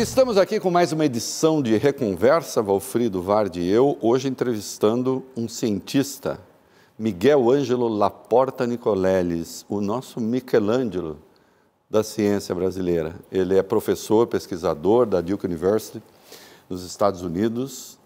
Estamos aqui com mais uma edição de Reconversa, Valfrido Vardi e eu, hoje entrevistando um cientista, Miguel Ângelo Laporta Nicoleles, o nosso Michelangelo da ciência brasileira. Ele é professor, pesquisador da Duke University, nos Estados Unidos.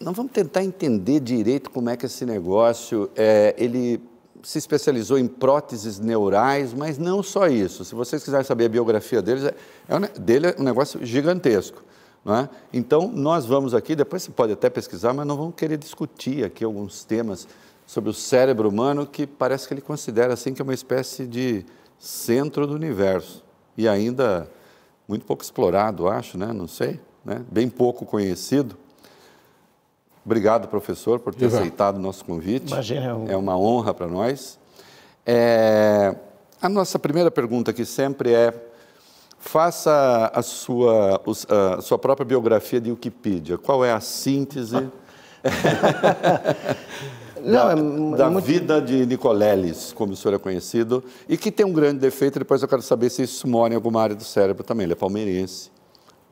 Nós vamos tentar entender direito como é que esse negócio, é, ele se especializou em próteses neurais, mas não só isso. Se vocês quiserem saber a biografia deles, é, é dele é um negócio gigantesco. É? Então, nós vamos aqui, depois você pode até pesquisar, mas nós vamos querer discutir aqui alguns temas sobre o cérebro humano que parece que ele considera assim que é uma espécie de centro do universo e ainda muito pouco explorado, acho, né? Não sei, né? Bem pouco conhecido. Obrigado, professor, por ter aceitado o nosso convite. Imagina. É uma honra para nós. É... A nossa primeira pergunta aqui sempre é: faça a sua, a sua própria biografia de Wikipedia. Qual é a síntese Não, da, é, da muito... vida de Nicoleles, como o senhor é conhecido, e que tem um grande defeito, depois eu quero saber se isso mora em alguma área do cérebro também. Ele é palmeirense,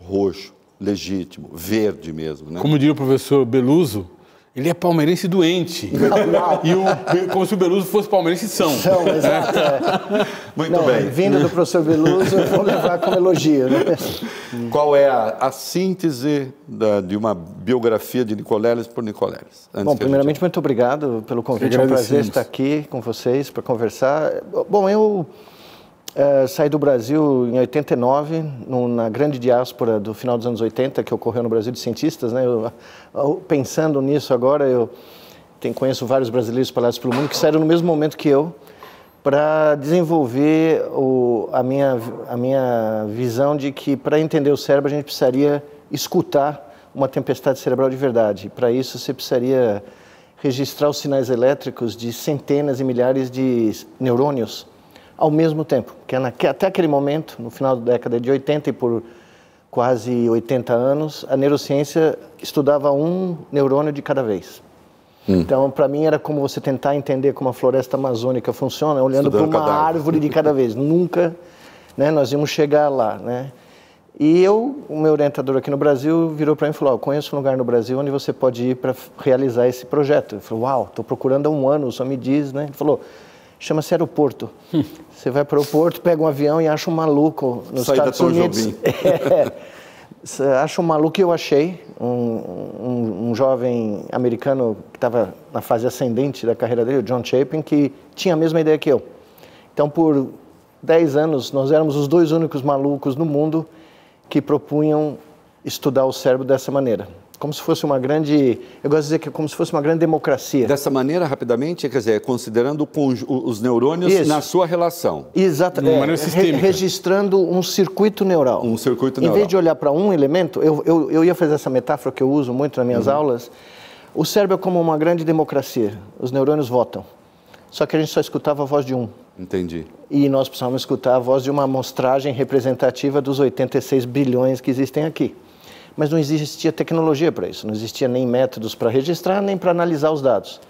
roxo, legítimo, verde mesmo. Né? Como diria o professor Beluso, ele é palmeirense doente. Não, não. E o, como se o Beluso fosse palmeirense são. São, exato. É. Muito não, bem. Vindo do professor Beluso, eu vou levar como elogio. Né? Qual é a, a síntese da, de uma biografia de Nicoleles por Nicoleles? Bom, primeiramente, gente... muito obrigado pelo convite. É um prazer estar aqui com vocês para conversar. Bom, eu é, saí do Brasil em 89, no, na grande diáspora do final dos anos 80 que ocorreu no Brasil de cientistas. Né? Eu, eu, pensando nisso agora, eu tenho, conheço vários brasileiros espalhados pelo mundo que saíram no mesmo momento que eu para desenvolver o, a, minha, a minha visão de que para entender o cérebro a gente precisaria escutar uma tempestade cerebral de verdade. Para isso você precisaria registrar os sinais elétricos de centenas e milhares de neurônios ao mesmo tempo. Que é até aquele momento, no final da década de 80 e por quase 80 anos, a neurociência estudava um neurônio de cada vez. Hum. Então, para mim, era como você tentar entender como a floresta amazônica funciona, olhando para uma árvore de cada vez. Nunca né, nós íamos chegar lá. Né? E eu, o meu orientador aqui no Brasil, virou para mim e falou: oh, conheço um lugar no Brasil onde você pode ir para realizar esse projeto. Eu falei: Uau, estou procurando há um ano, só me diz. Né? Ele falou: chama-se aeroporto. Hum. Você vai para o aeroporto, pega um avião e acha um maluco nos Saída Estados Unidos. É, acha um maluco que eu achei, um, um, um jovem americano que estava na fase ascendente da carreira dele, o John Chapin, que tinha a mesma ideia que eu. Então, por 10 anos, nós éramos os dois únicos malucos no mundo que propunham estudar o cérebro dessa maneira como se fosse uma grande, eu gosto de dizer que é como se fosse uma grande democracia. Dessa maneira, rapidamente, quer dizer, considerando os neurônios Isso. na sua relação. Exatamente. É, re registrando um circuito neural. Um circuito neural. Em vez de olhar para um elemento, eu, eu, eu, ia fazer essa metáfora que eu uso muito nas minhas uhum. aulas. O cérebro é como uma grande democracia. Os neurônios votam. Só que a gente só escutava a voz de um. Entendi. E nós precisamos escutar a voz de uma amostragem representativa dos 86 bilhões que existem aqui mas não existia tecnologia para isso, não existia nem métodos para registrar, nem para analisar os dados.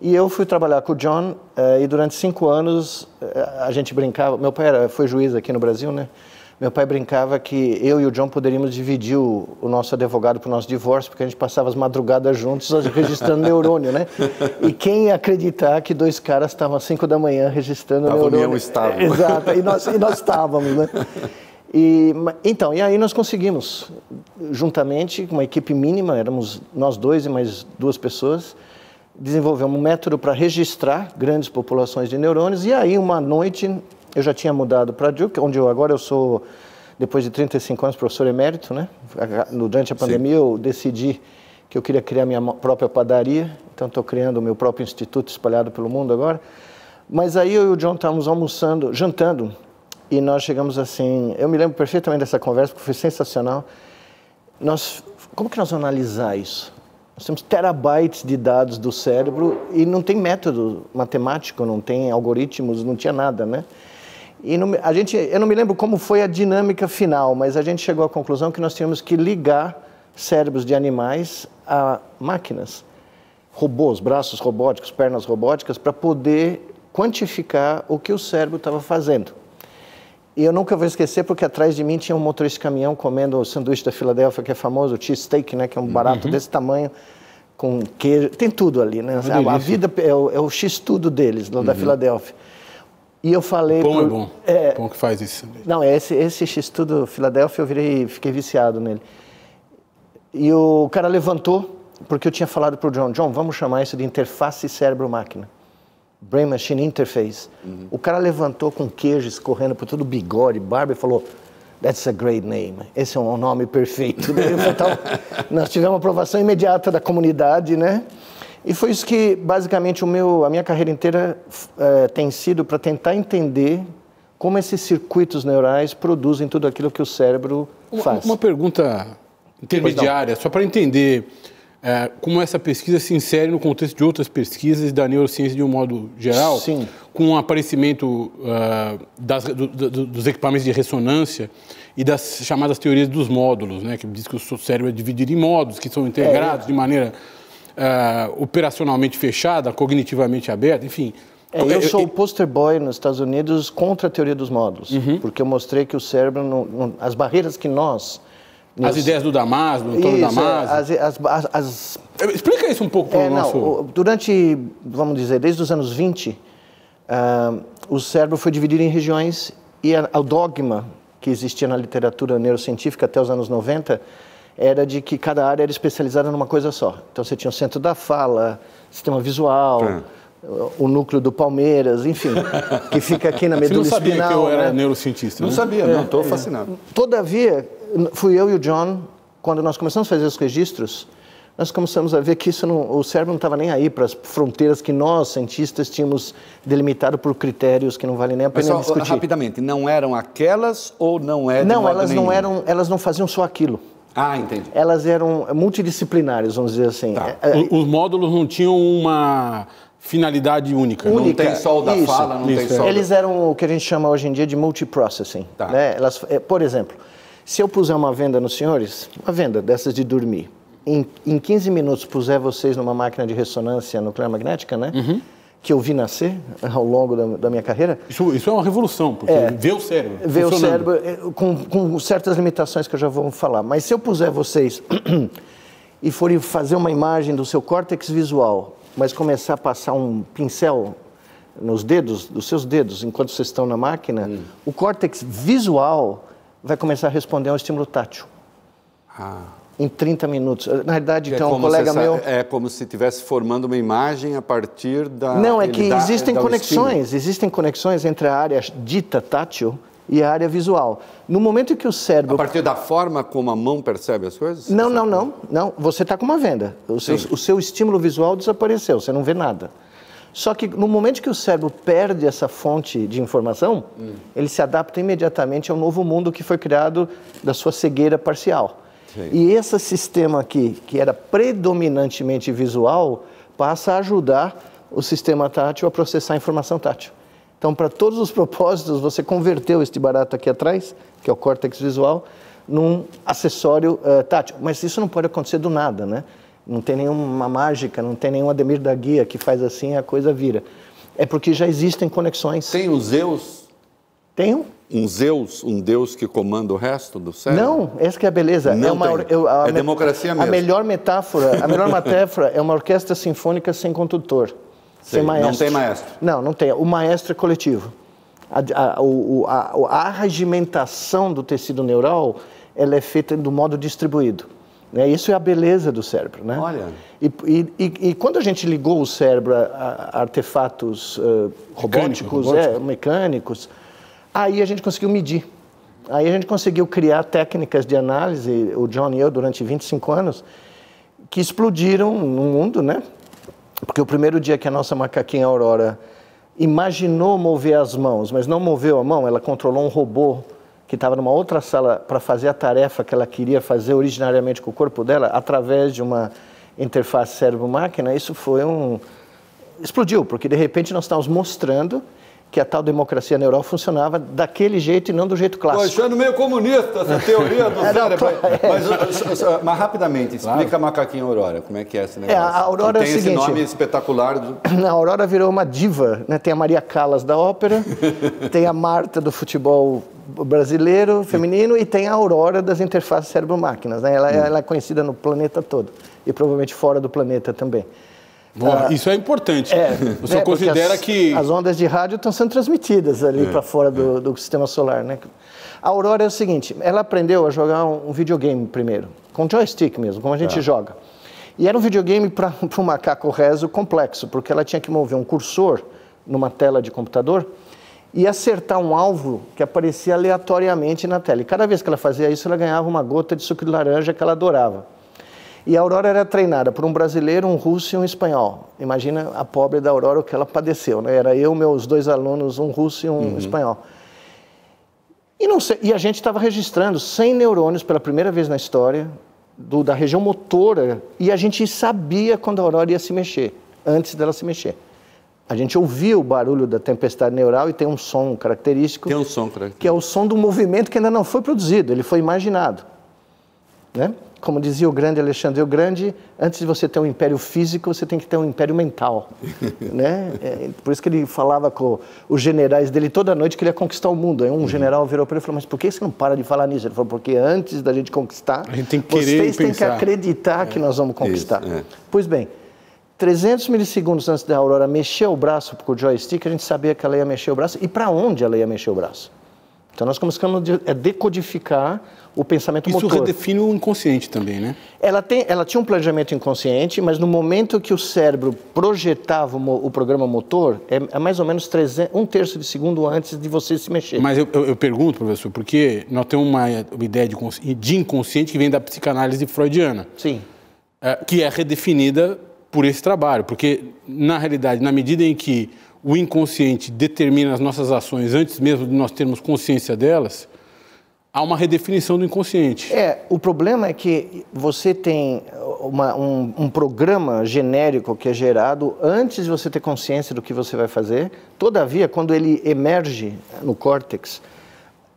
E eu fui trabalhar com o John eh, e durante cinco anos eh, a gente brincava. Meu pai era, foi juiz aqui no Brasil, né? Meu pai brincava que eu e o John poderíamos dividir o, o nosso advogado para o nosso divórcio, porque a gente passava as madrugadas juntos registrando neurônio, né? E quem acreditar que dois caras estavam às cinco da manhã registrando Tava neurônio? União estava. Exato, e nós, e nós estávamos, né? E, então, e aí nós conseguimos, juntamente com uma equipe mínima, éramos nós dois e mais duas pessoas, desenvolver um método para registrar grandes populações de neurônios. E aí, uma noite, eu já tinha mudado para Duke, onde eu agora eu sou, depois de 35 anos, professor emérito, né? Durante a pandemia, Sim. eu decidi que eu queria criar minha própria padaria, então estou criando o meu próprio instituto espalhado pelo mundo agora. Mas aí eu e o John estávamos almoçando, jantando e nós chegamos assim, eu me lembro perfeitamente dessa conversa, porque foi sensacional. Nós, como que nós vamos analisar isso? Nós temos terabytes de dados do cérebro e não tem método matemático, não tem algoritmos, não tinha nada, né? E não, a gente, eu não me lembro como foi a dinâmica final, mas a gente chegou à conclusão que nós tínhamos que ligar cérebros de animais a máquinas, robôs, braços robóticos, pernas robóticas, para poder quantificar o que o cérebro estava fazendo. E eu nunca vou esquecer porque atrás de mim tinha um motorista de caminhão comendo o sanduíche da Filadélfia, que é famoso, o cheese steak, né, que é um barato uhum. desse tamanho, com queijo, tem tudo ali, né? A, a, vida é o, é o x-tudo deles, uhum. da Filadélfia. E eu falei... Pão pro, é bom, é, pão que faz isso. Não, esse, esse x-tudo Filadélfia eu virei, fiquei viciado nele. E o cara levantou, porque eu tinha falado para o John, John, vamos chamar isso de interface cérebro-máquina. Brain Machine Interface. Uhum. O cara levantou com queijo escorrendo por todo o bigode, barba e falou: That's a great name. Esse é um nome perfeito. então, nós tivemos aprovação imediata da comunidade, né? E foi isso que, basicamente, o meu, a minha carreira inteira é, tem sido para tentar entender como esses circuitos neurais produzem tudo aquilo que o cérebro faz. Uma, uma pergunta intermediária, só para entender é, como essa pesquisa se insere no contexto de outras pesquisas da neurociência de um modo geral, Sim. com o aparecimento uh, das, do, do, dos equipamentos de ressonância e das chamadas teorias dos módulos, né, que diz que o cérebro é dividido em módulos que são integrados é. de maneira uh, operacionalmente fechada, cognitivamente aberta, enfim. É, eu sou o poster boy nos Estados Unidos contra a teoria dos módulos, uhum. porque eu mostrei que o cérebro, não, não, as barreiras que nós as ideias do Damasio, do Antônio isso, Damasio. As, as, as, Explica isso um pouco para o é, nosso... Não, durante, vamos dizer, desde os anos 20, uh, ah, o cérebro foi dividido em regiões e a, o dogma que existia na literatura neurocientífica até os anos 90 era de que cada área era especializada numa coisa só. Então você tinha o centro da fala, sistema visual, é. O núcleo do Palmeiras, enfim, que fica aqui na medula espinal. Você não sabia espinal, que eu era né? neurocientista, Não né? sabia, não, estou é. fascinado. Todavia, fui eu e o John, quando nós começamos a fazer os registros, nós começamos a ver que isso não, o cérebro não estava nem aí para as fronteiras que nós, cientistas, tínhamos delimitado por critérios que não valem nem a pena Mas só, discutir. Rapidamente, não eram aquelas ou não é Não, elas não eram, elas não faziam só aquilo. Ah, entendi. Elas eram multidisciplinares, vamos dizer assim. Tá. É, é, os módulos não tinham uma finalidade única. única. Não tem só o da isso, fala, não isso, tem só. Eles eram o que a gente chama hoje em dia de multiprocessing. Tá. Né? Elas, é, por exemplo, se eu puser uma venda nos senhores, uma venda dessas de dormir, em, em 15 minutos puser vocês numa máquina de ressonância nuclear magnética, né? Uhum. Que eu vi nascer ao longo da, da minha carreira. Isso, isso, é uma revolução, porque é, vê o cérebro. Vê o cérebro é, com, com certas limitações que eu já vou falar. Mas se eu puser vocês e forem fazer uma imagem do seu córtex visual, mas começar a passar um pincel nos dedos, dos seus dedos, enquanto vocês estão na máquina, hum. o córtex visual vai começar a responder a um estímulo tátil. Ah. Em 30 minutos. Na verdade, é então, um colega meu. É como se estivesse formando uma imagem a partir da. Não, é que dá, existem conexões. Existem conexões entre a área dita tátil e a área visual. No momento em que o cérebro. A partir da forma como a mão percebe as coisas? Não, não, não. não. Você está com uma venda. O seu, o seu estímulo visual desapareceu, você não vê nada. Só que no momento que o cérebro perde essa fonte de informação, hum. ele se adapta imediatamente ao novo mundo que foi criado da sua cegueira parcial. Sim. E esse sistema aqui, que era predominantemente visual, passa a ajudar o sistema tátil a processar a informação tátil. Então, para todos os propósitos, você converteu este barato aqui atrás, que é o córtex visual, num acessório uh, tátil. Mas isso não pode acontecer do nada, né? Não tem nenhuma mágica, não tem nenhum Ademir da Guia que faz assim e a coisa vira. É porque já existem conexões. Tem os Zeus? Tem um. Um Zeus, um Deus que comanda o resto do céu? Não, essa que é a beleza. Não é uma, eu, a, é democracia mesmo. A melhor metáfora, a melhor metáfora é uma orquestra sinfônica sem condutor, sem maestro. Não tem maestro? Não, não tem. O maestro é coletivo. A, a, o, a, a arregimentação do tecido neural ela é feita do modo distribuído. Né? Isso é a beleza do cérebro. Né? Olha. E, e, e, quando a gente ligou o cérebro a, a artefatos uh, robóticos, mecânicos, é, mecânicos, aí a gente conseguiu medir. Aí a gente conseguiu criar técnicas de análise, o John e eu, durante 25 anos, que explodiram no mundo, né? Porque o primeiro dia que a nossa macaquinha Aurora imaginou mover as mãos, mas não moveu a mão, ela controlou um robô que estava numa outra sala para fazer a tarefa que ela queria fazer originariamente com o corpo dela, através de uma interface cérebro-máquina, isso foi um. explodiu, porque de repente nós estávamos mostrando que a tal democracia neural funcionava daquele jeito e não do jeito clássico. Estou achando meio comunista essa teoria do é, cérebro. É. Mas, mas, rapidamente, explica claro. Macaquinho Aurora, como é que é esse negócio? É, a Aurora tem é o seguinte, esse nome espetacular. Do... A Aurora virou uma diva, né? tem a Maria Callas da ópera, tem a Marta do futebol brasileiro, feminino, e tem a Aurora das interfaces cérebro-máquinas. Né? Ela, ela, é conhecida no planeta todo e provavelmente fora do planeta também. Ah, isso é importante. É, o senhor é, considera as, que. As ondas de rádio estão sendo transmitidas ali é, para fora do, é. do, sistema solar. Né? A Aurora é o seguinte: ela aprendeu a jogar um, um videogame primeiro, com joystick mesmo, como a gente é. joga. E era um videogame para um macaco rezo complexo, porque ela tinha que mover um cursor numa tela de computador e acertar um alvo que aparecia aleatoriamente na tela. E cada vez que ela fazia isso, ela ganhava uma gota de suco de laranja que ela adorava. E a Aurora era treinada por um brasileiro, um russo e um espanhol. Imagina a pobre da Aurora o que ela padeceu, né? Era eu, meus dois alunos, um russo e um uhum. espanhol. E, não sei, e a gente estava registrando 100 neurônios pela primeira vez na história do, da região motora e a gente sabia quando a Aurora ia se mexer, antes dela se mexer. A gente ouvia o barulho da tempestade neural e tem um som característico. Tem um som característico. Que é o som do movimento que ainda não foi produzido, ele foi imaginado. Né? Como dizia o grande Alexandre o Grande, antes de você ter um império físico, você tem que ter um império mental. né? É, por isso que ele falava com os generais dele toda noite que ele ia conquistar o mundo. Aí um uhum. general virou para ele e falou, mas por que você não para de falar nisso? Ele falou, porque antes da gente conquistar, gente vocês têm que acreditar é. que nós vamos conquistar. Isso, é. Pois bem, 300 milissegundos antes da Aurora mexer o braço com o joystick, a gente sabia que ela ia mexer o braço e para onde ela ia mexer o braço. Então nós começamos a decodificar o pensamento Isso motor. Isso redefine o inconsciente também, né? Ela, tem, ela tinha um planejamento inconsciente, mas no momento que o cérebro projetava o, o programa motor, é, é, mais ou menos 300, um terço de segundo antes de você se mexer. Mas eu, eu, eu pergunto, professor, porque nós temos uma, uma ideia de, de, inconsciente que vem da psicanálise freudiana. Sim. É, que é redefinida por esse trabalho, porque na realidade, na medida em que o inconsciente determina as nossas ações antes mesmo de nós termos consciência delas, há uma redefinição do inconsciente. É, o problema é que você tem uma, um, um, programa genérico que é gerado antes de você ter consciência do que você vai fazer. Todavia, quando ele emerge no córtex,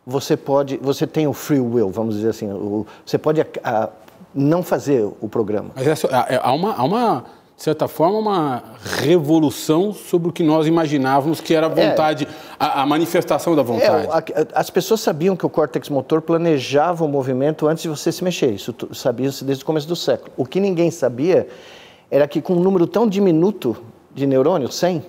você pode, você tem o free will, vamos dizer assim, o, você pode a, a, não fazer o programa. Mas é, é, há uma, há uma de certa forma, uma revolução sobre o que nós imaginávamos que era a é. vontade, é, a, a, manifestação da vontade. É, as pessoas sabiam que o córtex motor planejava o movimento antes de você se mexer. Isso sabia-se desde o começo do século. O que ninguém sabia era que com um número tão diminuto de neurônios, 100,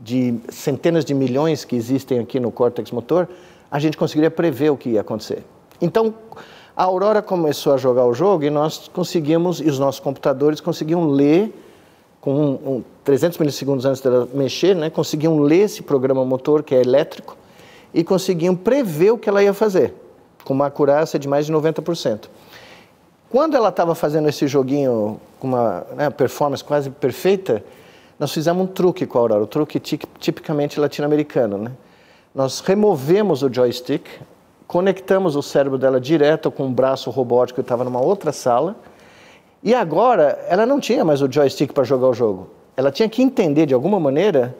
de centenas de milhões que existem aqui no córtex motor, a gente conseguiria prever o que ia acontecer. Então, a Aurora começou a jogar o jogo e nós conseguimos, e os nossos computadores conseguiam ler com um, um 300 milissegundos antes dela mexer, né, conseguiam ler esse programa motor, que é elétrico, e conseguiam prever o que ela ia fazer, com uma acurácia de mais de 90%. Quando ela estava fazendo esse joguinho com uma né, performance quase perfeita, nós fizemos um truque com a Aurora, o truque tipicamente latino-americano. Né? Nós removemos o joystick, conectamos o cérebro dela direto com um braço robótico que estava numa outra sala, e agora, ela não tinha mais o joystick para jogar o jogo. Ela tinha que entender, de alguma maneira,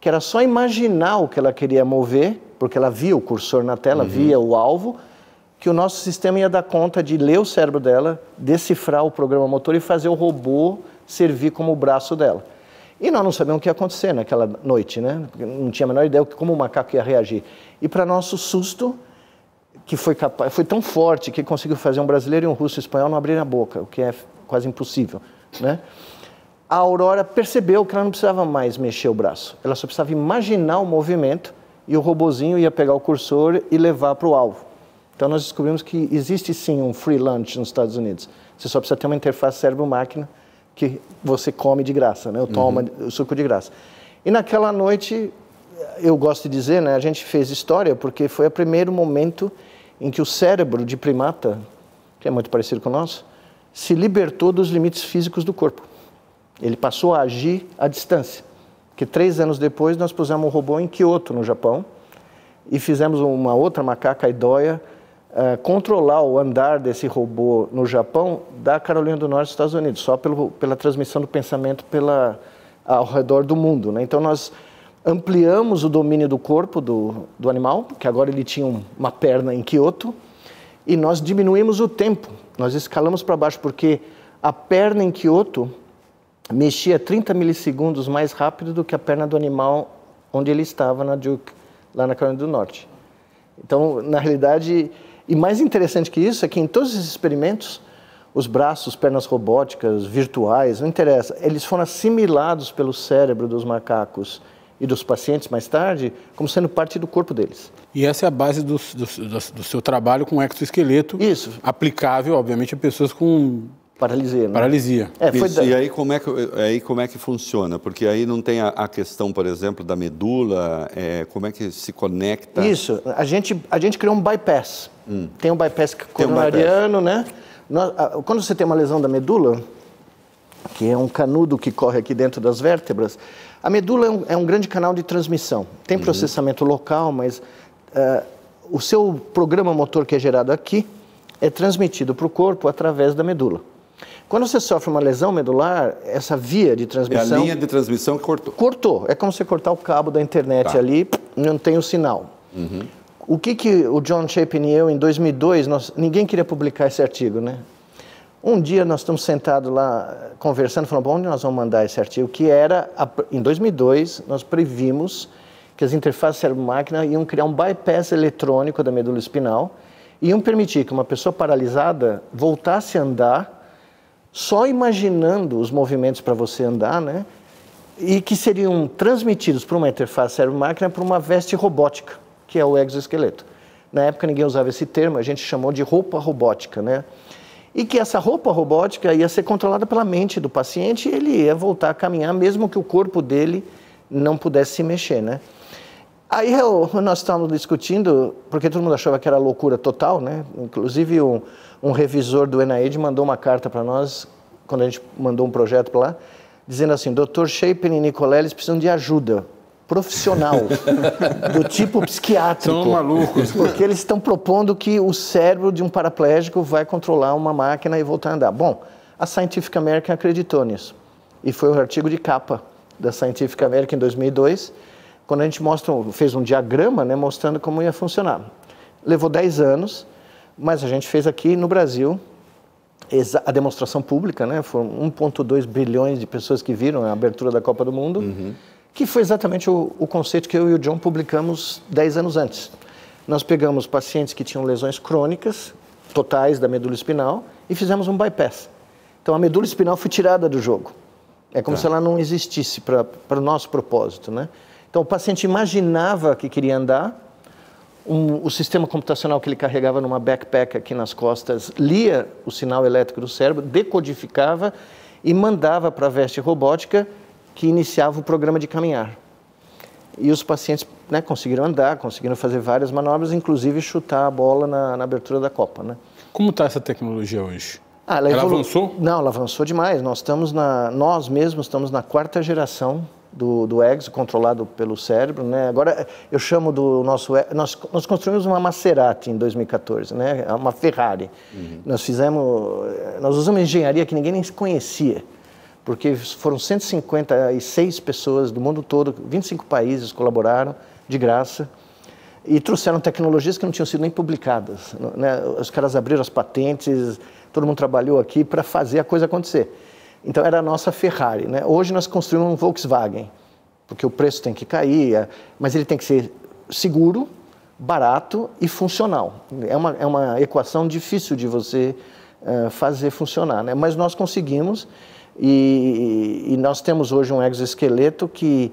que era só imaginar o que ela queria mover, porque ela via o cursor na tela, uhum. via o alvo, que o nosso sistema ia dar conta de ler o cérebro dela, decifrar o programa motor e fazer o robô servir como o braço dela. E nós não sabíamos o que ia acontecer naquela noite, né? Não tinha a menor ideia de como o macaco ia reagir. E para nosso susto, que foi capaz, foi tão forte que conseguiu fazer um brasileiro e um russo e um espanhol não abrirem a boca, o que é quase impossível, né? A Aurora percebeu que ela não precisava mais mexer o braço, ela só precisava imaginar o movimento e o robozinho ia pegar o cursor e levar para o alvo. Então nós descobrimos que existe sim um free lunch nos Estados Unidos. Você só precisa ter uma interface cérebro-máquina que você come de graça, né? Ou toma uhum. o suco de graça. E naquela noite, eu gosto de dizer, né? A gente fez história porque foi o primeiro momento em que o cérebro de primata, que é muito parecido com o nosso, se libertou dos limites físicos do corpo. Ele passou a agir à distância. Que três anos depois nós pusemos um robô em Kyoto, no Japão, e fizemos uma outra macaca idóia uh, controlar o andar desse robô no Japão da Carolina do Norte, Estados Unidos, só pelo, pela transmissão do pensamento pela, ao redor do mundo. Né? Então nós ampliamos o domínio do corpo do, do animal, que agora ele tinha uma perna em Kyoto, e nós diminuímos o tempo, nós escalamos para baixo, porque a perna em Kyoto mexia 30 milissegundos mais rápido do que a perna do animal onde ele estava na Duke, lá na Carolina do Norte. Então, na realidade, e mais interessante que isso é que em todos esses experimentos, os braços, pernas robóticas, virtuais, não interessa, eles foram assimilados pelo cérebro dos macacos e dos pacientes mais tarde como sendo parte do corpo deles. E essa é a base do, do, do, do seu trabalho com exoesqueleto. Isso. Aplicável, obviamente, a pessoas com Paralisia. Né? Paralisia. É, Isso, da... E aí como, é que, aí como é que funciona? Porque aí não tem a, a questão, por exemplo, da medula, é, como é que se conecta? Isso, a gente, a gente criou um bypass. Hum. Tem um bypass coronariano, um bypass. né? Quando você tem uma lesão da medula, que é um canudo que corre aqui dentro das vértebras, a medula é um, é um grande canal de transmissão. Tem uhum. processamento local, mas uh, o seu programa motor que é gerado aqui é transmitido para o corpo através da medula. Quando você sofre uma lesão medular, essa via de transmissão. É a linha de transmissão que cortou. Cortou. É como você cortar o cabo da internet tá. ali, não tem o sinal. Uhum. O que, que o John Chapin e eu, em 2002, nós, ninguém queria publicar esse artigo, né? Um dia nós estamos sentados lá conversando, falando, onde nós vamos mandar esse artigo? Que era, em 2002, nós previmos que as interfaces cérebro-máquina iam criar um bypass eletrônico da medula espinal e iam permitir que uma pessoa paralisada voltasse a andar só imaginando os movimentos para você andar, né? E que seriam transmitidos por uma interface cérebro-máquina por uma veste robótica, que é o exoesqueleto. Na época ninguém usava esse termo, a gente chamou de roupa robótica, né? E que essa roupa robótica ia ser controlada pela mente do paciente e ele ia voltar a caminhar mesmo que o corpo dele não pudesse se mexer, né? Aí eu, nós estávamos discutindo, porque todo mundo achava que era loucura total, né? Inclusive um, um revisor do NIH mandou uma carta para nós, quando a gente mandou um projeto para lá, dizendo assim, Dr. Shapen e Nicoleles precisam de ajuda profissional, do tipo psiquiátrico. São malucos. Porque eles estão propondo que o cérebro de um paraplégico vai controlar uma máquina e voltar a andar. Bom, a Scientific American acreditou nisso. E foi o artigo de capa da Scientific American em 2002, quando a gente mostra, fez um diagrama né, mostrando como ia funcionar. Levou 10 anos, mas a gente fez aqui no Brasil a demonstração pública, né? Foram 1,2 bilhões de pessoas que viram a abertura da Copa do Mundo, uhum. Que foi exatamente o, o, conceito que eu e o John publicamos 10 anos antes. Nós pegamos pacientes que tinham lesões crônicas, totais da medula espinal, e fizemos um bypass. Então a medula espinal foi tirada do jogo. É como tá. se ela não existisse para o nosso propósito, né? Então o paciente imaginava que queria andar, um, o sistema computacional que ele carregava numa backpack aqui nas costas lia o sinal elétrico do cérebro, decodificava e mandava para a veste robótica que iniciava o programa de caminhar. E os pacientes né, conseguiram andar, conseguiram fazer várias manobras, inclusive chutar a bola na, na abertura da Copa. Né? Como está essa tecnologia hoje? Ah, ela, ela avançou? Não, ela avançou demais. Nós estamos na, nós mesmos estamos na quarta geração do, do EGS, controlado pelo cérebro. Né? Agora, eu chamo do nosso... Nós, nós construímos uma Maserati em 2014, né? uma Ferrari. Uhum. Nós fizemos... Nós usamos engenharia que ninguém nem conhecia, porque foram 156 pessoas do mundo todo, 25 países colaboraram de graça e trouxeram tecnologias que não tinham sido nem publicadas. Né? Os caras abriram as patentes, todo mundo trabalhou aqui para fazer a coisa acontecer. Então era a nossa Ferrari. Né? Hoje nós construímos um Volkswagen, porque o preço tem que cair, é, mas ele tem que ser seguro, barato e funcional. É uma, é uma equação difícil de você uh, fazer funcionar, né? mas nós conseguimos e, e, nós temos hoje um exoesqueleto que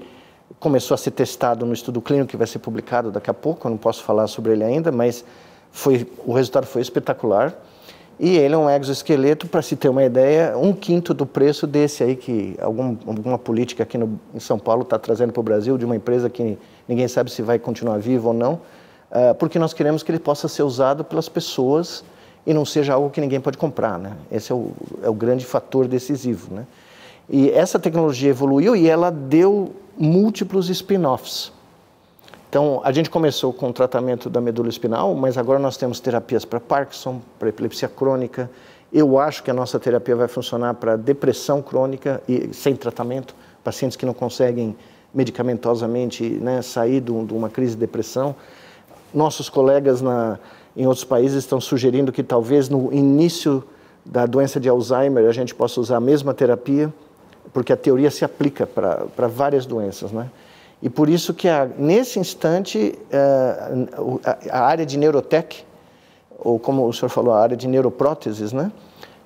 começou a ser testado no estudo clínico que vai ser publicado daqui a pouco, eu não posso falar sobre ele ainda, mas foi, o resultado foi espetacular. E ele é um exoesqueleto, para se ter uma ideia, um quinto do preço desse aí que algum, alguma política aqui no, em São Paulo está trazendo para o Brasil, de uma empresa que ninguém sabe se vai continuar viva ou não, uh, porque nós queremos que ele possa ser usado pelas pessoas e não seja algo que ninguém pode comprar. Né? Esse é o, é o grande fator decisivo. Né? E essa tecnologia evoluiu e ela deu múltiplos spin-offs. Então, a gente começou com o tratamento da medula espinal, mas agora nós temos terapias para Parkinson, para epilepsia crônica. Eu acho que a nossa terapia vai funcionar para depressão crônica e sem tratamento, pacientes que não conseguem medicamentosamente né, sair de uma crise de depressão. Nossos colegas na, em outros países estão sugerindo que talvez no início da doença de Alzheimer a gente possa usar a mesma terapia, porque a teoria se aplica para várias doenças, né? E por isso que, a, nesse instante, eh, a, a área de neurotech, ou como o senhor falou, a área de neuropróteses, né,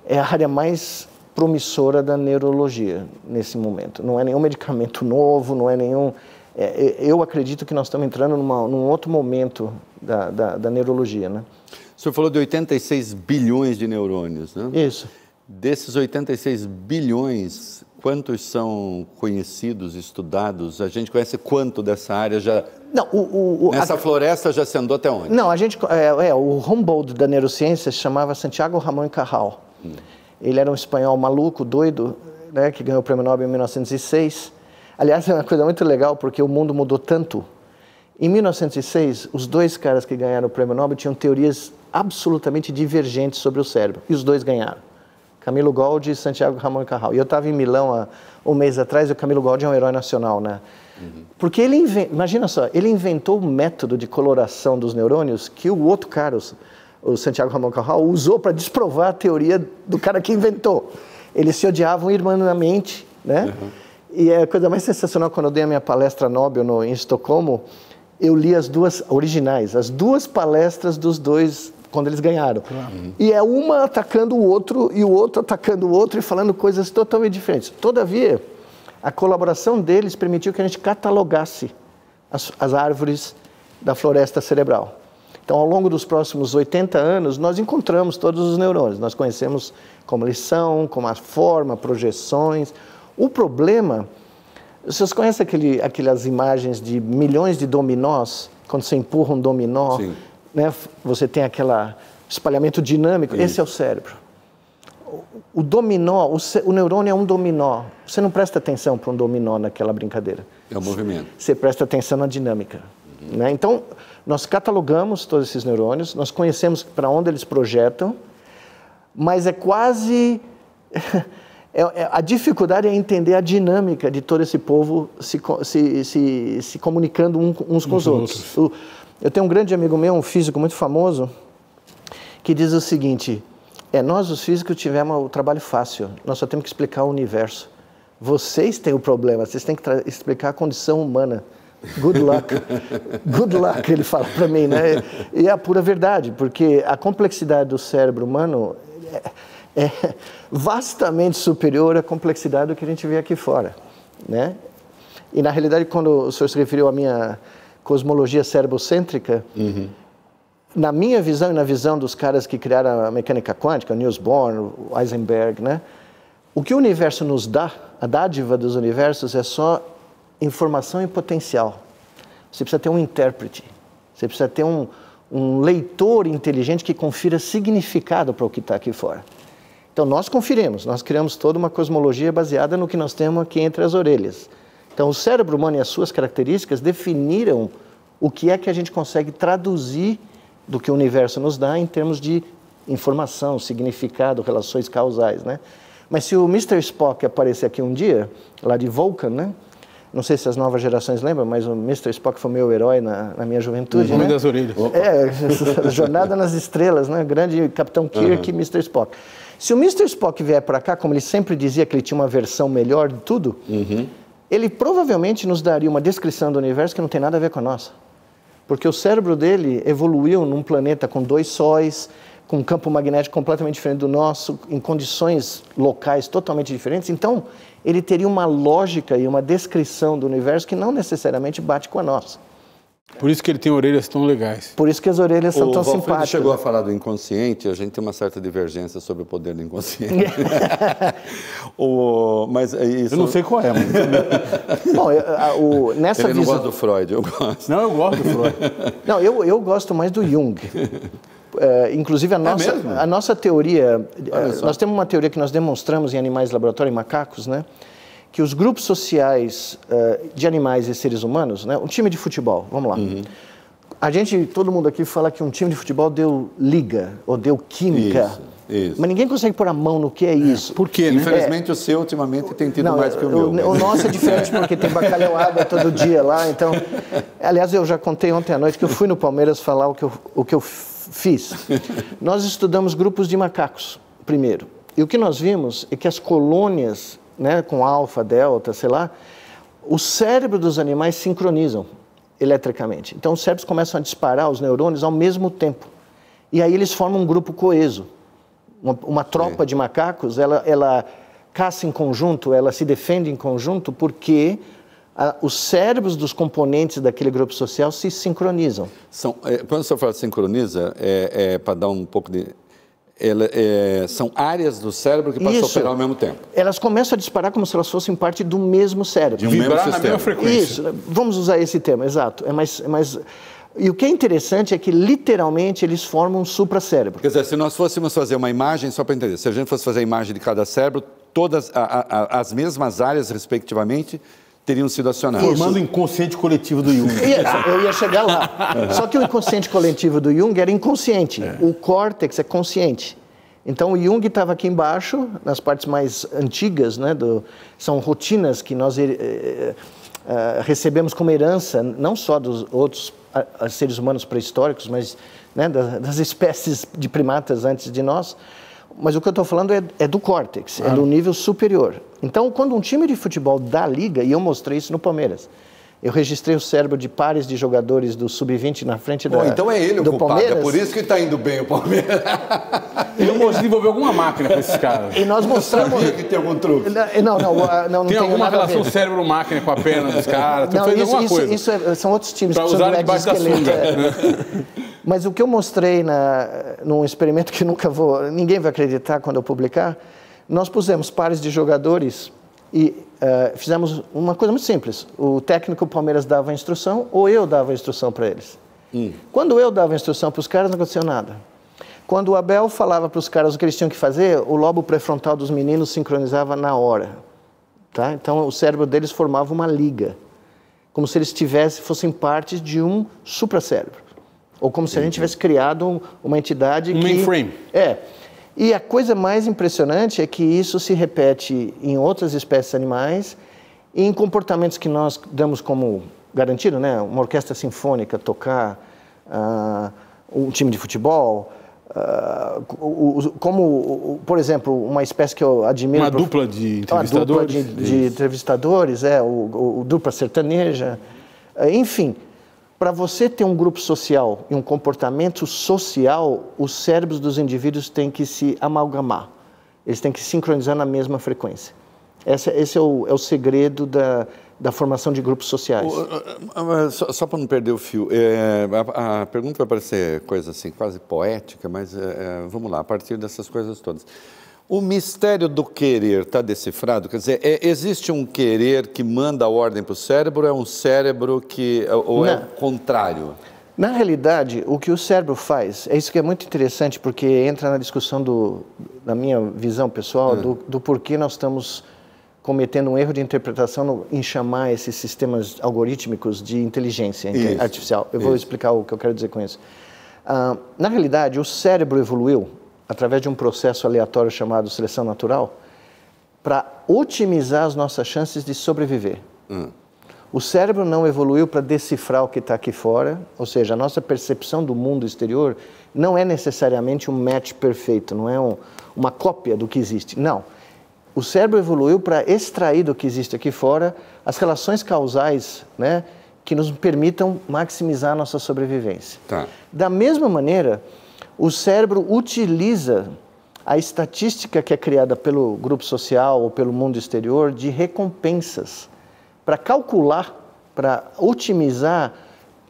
é a área mais promissora da neurologia nesse momento. Não é nenhum medicamento novo, não é nenhum. É, eu acredito que nós estamos entrando numa, num outro momento da, da, da, neurologia, né? O senhor falou de 86 bilhões de neurônios, né? Isso. Desses 86 bilhões, quantos são conhecidos, estudados? A gente conhece quanto dessa área já? Não, o, o, Nessa a... floresta já se andou até onde? Não, a gente é, é o Humboldt da neurociência se chamava Santiago Ramon Carral. Hum. Ele era um espanhol maluco, doido, né, que ganhou o prêmio Nobel em 1906. Aliás, é uma coisa muito legal porque o mundo mudou tanto. Em 1906, os dois caras que ganharam o prêmio Nobel tinham teorias absolutamente divergentes sobre o cérebro e os dois ganharam. Camilo Goldi e Santiago Ramon Carral. E eu estava em Milão há um mês atrás e o Camilo Goldi é um herói nacional, né? Uhum. Porque ele, imagina só, ele inventou o um método de coloração dos neurônios que o outro cara, o Santiago Ramon Carral, usou para desprovar a teoria do cara que inventou. Eles se odiavam irmanamente, né? Uhum. E é a coisa mais sensacional quando eu dei a minha palestra Nobel no, em Estocolmo, eu li as duas originais, as duas palestras dos dois quando eles ganharam. Uhum. E é uma atacando o outro e o outro atacando o outro e falando coisas totalmente diferentes. Todavia, a colaboração deles permitiu que a gente catalogasse as, as árvores da floresta cerebral. Então, ao longo dos próximos 80 anos, nós encontramos todos os neurônios. Nós conhecemos como eles são, como a forma, projeções. O problema, vocês conhecem aquele, aquelas imagens de milhões de dominós, quando você empurra um dominó, Sim né, você tem aquele espalhamento dinâmico, Isso. esse é o cérebro. O, dominó, o, o, neurônio é um dominó. Você não presta atenção para um dominó naquela brincadeira. É o movimento. Você presta atenção na dinâmica. Uhum. Né? Então, nós catalogamos todos esses neurônios, nós conhecemos para onde eles projetam, mas é quase. É, é, a dificuldade é entender a dinâmica de todo esse povo se, se, se, se comunicando uns com os outros. outros. Eu tenho um grande amigo meu, um físico muito famoso, que diz o seguinte: é nós os físicos tivemos o trabalho fácil. Nós só temos que explicar o universo. Vocês têm o problema. Vocês têm que explicar a condição humana. Good luck. Good luck, ele fala para mim, né? E é a pura verdade, porque a complexidade do cérebro humano é, é vastamente superior à complexidade do que a gente vê aqui fora, né? E na realidade, quando o senhor se referiu à minha cosmologia cerebocêntrica, uhum. na minha visão e na visão dos caras que criaram a mecânica quântica, Niels Bohr, Heisenberg, né? O que o universo nos dá, a dádiva dos universos é só informação e potencial. Você precisa ter um intérprete, você precisa ter um, um leitor inteligente que confira significado para o que está aqui fora. Então nós conferimos, nós criamos toda uma cosmologia baseada no que nós temos aqui entre as orelhas. Então, o cérebro humano e as suas características definiram o que é que a gente consegue traduzir do que o universo nos dá em termos de informação, significado, relações causais, né? Mas se o Mr. Spock aparecer aqui um dia, lá de Vulcan, né? Não sei se as novas gerações lembram, mas o Mr. Spock foi meu herói na, na minha juventude. O né? das orelhas. É, Jornada nas Estrelas, né? Grande Capitão Kirk e Mr. Spock. Se o Mr. Spock vier para cá, como ele sempre dizia que ele tinha uma versão melhor de tudo, uhum ele provavelmente nos daria uma descrição do universo que não tem nada a ver com a nossa. Porque o cérebro dele evoluiu num planeta com dois sóis, com um campo magnético completamente diferente do nosso, em condições locais totalmente diferentes. Então, ele teria uma lógica e uma descrição do universo que não necessariamente bate com a nossa. Por isso que ele tem orelhas tão legais. Por isso que as orelhas são o tão Valfredo simpáticas. chegou a falar do inconsciente, a gente tem uma certa divergência sobre o poder do inconsciente. o, mas é isso... Eu não sei qual é, mas... Bom, o, nessa Ele não visão... gosta do Freud, eu gosto. Não, eu gosto do Freud. não, eu, eu gosto mais do Jung. É, inclusive, a é nossa, é a nossa teoria... Nós temos uma teoria que nós demonstramos em animais de laboratório, em macacos, né? Que os grupos sociais uh, de animais e seres humanos, né, um time de futebol, vamos lá. Uhum. A gente, todo mundo aqui fala que um time de futebol deu liga ou deu química. Isso, isso. Mas ninguém consegue pôr a mão no que é isso. Por quê? Né? Infelizmente é, o seu ultimamente tem tido não, mais que o meu. O, o nosso é diferente porque tem bacalhauada todo dia lá. Então, aliás, eu já contei ontem à noite que eu fui no Palmeiras falar o que eu, o que eu fiz. Nós estudamos grupos de macacos primeiro. E o que nós vimos é que as colônias né, com alfa, delta, sei lá, o cérebro dos animais sincronizam eletricamente. Então, os cérebros começam a disparar os neurônios ao mesmo tempo. E aí eles formam um grupo coeso. Uma, uma tropa Sim. de macacos, ela, ela caça em conjunto, ela se defende em conjunto porque a, os cérebros dos componentes daquele grupo social se sincronizam. São, é, quando você fala sincroniza, é, é para dar um pouco de ela, é, são áreas do cérebro que passam a operar ao mesmo tempo. Elas começam a disparar como se elas fossem parte do mesmo cérebro. De um Vibrar mesmo na mesma frequência. Isso, vamos usar esse termo, exato. É mais, é mais... E o que é interessante é que, literalmente, eles formam um supracérebro. Quer dizer, se nós fôssemos fazer uma imagem, só para entender, se a gente fosse fazer a imagem de cada cérebro, todas a, a, as mesmas áreas, respectivamente, teriam sido acionadas. Formando o inconsciente coletivo do Jung. Eu ia chegar lá. Só que o inconsciente coletivo do Jung era inconsciente. É. O córtex é consciente. Então o Jung estava aqui embaixo, nas partes mais antigas, né, do, são rotinas que nós eh, eh, recebemos como herança, não só dos outros seres humanos pré-históricos, mas né, das, das, espécies de primatas antes de nós. Mas o que eu estou falando é, é, do córtex, ah. é do nível superior. Então, quando um time de futebol dá liga, e eu mostrei isso no Palmeiras, eu registrei o cérebro de pares de jogadores do Sub-20 na frente da, então é ele do o culpado, Palmeiras. é por isso que está indo bem o Palmeiras. Ele não desenvolveu alguma máquina para esses caras. E nós mostramos... Eu sabia que tem algum truque. Não, não, não, não tem, tem alguma relação cérebro-máquina com a perna dos caras? Não, isso, isso, coisa. isso é, são outros times pra que usar debaixo da sunga. É. Mas o que eu mostrei na, num experimento que nunca vou, ninguém vai acreditar quando eu publicar, nós pusemos pares de jogadores e uh, fizemos uma coisa muito simples. O técnico Palmeiras dava a instrução ou eu dava a instrução para eles. Hum. Quando eu dava a instrução para os caras, não aconteceu nada. Quando o Abel falava para os caras o que eles tinham que fazer, o lobo pré-frontal dos meninos sincronizava na hora. Tá? Então o cérebro deles formava uma liga, como se eles tivessem, fossem parte de um supracérebro. Ou como se a gente tivesse criado uma entidade um que... mainframe. É. E a coisa mais impressionante é que isso se repete em outras espécies animais e em comportamentos que nós damos como garantido, né? Uma orquestra sinfônica tocar, uh, um time de futebol, uh, como, por exemplo, uma espécie que eu admiro... Uma dupla de entrevistadores. Uma dupla de, de entrevistadores, é, o, o, o dupla sertaneja, enfim para você ter um grupo social e um comportamento social, os cérebros dos indivíduos têm que se amalgamar. Eles têm que sincronizar na mesma frequência. Esse, esse é, o, é, o, segredo da, da formação de grupos sociais. Só, só para não perder o fio, é, a, a, pergunta vai parecer coisa assim, quase poética, mas é, é vamos lá, a partir dessas coisas todas. O mistério do querer está decifrado? Quer dizer, é, existe um querer que manda a ordem para o cérebro ou é um cérebro que. ou é Não. é o contrário? Na realidade, o que o cérebro faz, é isso que é muito interessante, porque entra na discussão do, da minha visão pessoal, hum. do, do porquê nós estamos cometendo um erro de interpretação no, em chamar esses sistemas algorítmicos de inteligência isso. artificial. Eu vou explicar o que eu quero dizer com isso. Uh, na realidade, o cérebro evoluiu através de um processo aleatório chamado seleção natural, para otimizar as nossas chances de sobreviver. Hum. O cérebro não evoluiu para decifrar o que está aqui fora, ou seja, a nossa percepção do mundo exterior não é necessariamente um match perfeito, não é um, uma cópia do que existe. Não. O cérebro evoluiu para extrair do que existe aqui fora as relações causais né, que nos permitam maximizar a nossa sobrevivência. Tá. Da mesma maneira, o cérebro utiliza a estatística que é criada pelo grupo social ou pelo mundo exterior de recompensas para calcular, para otimizar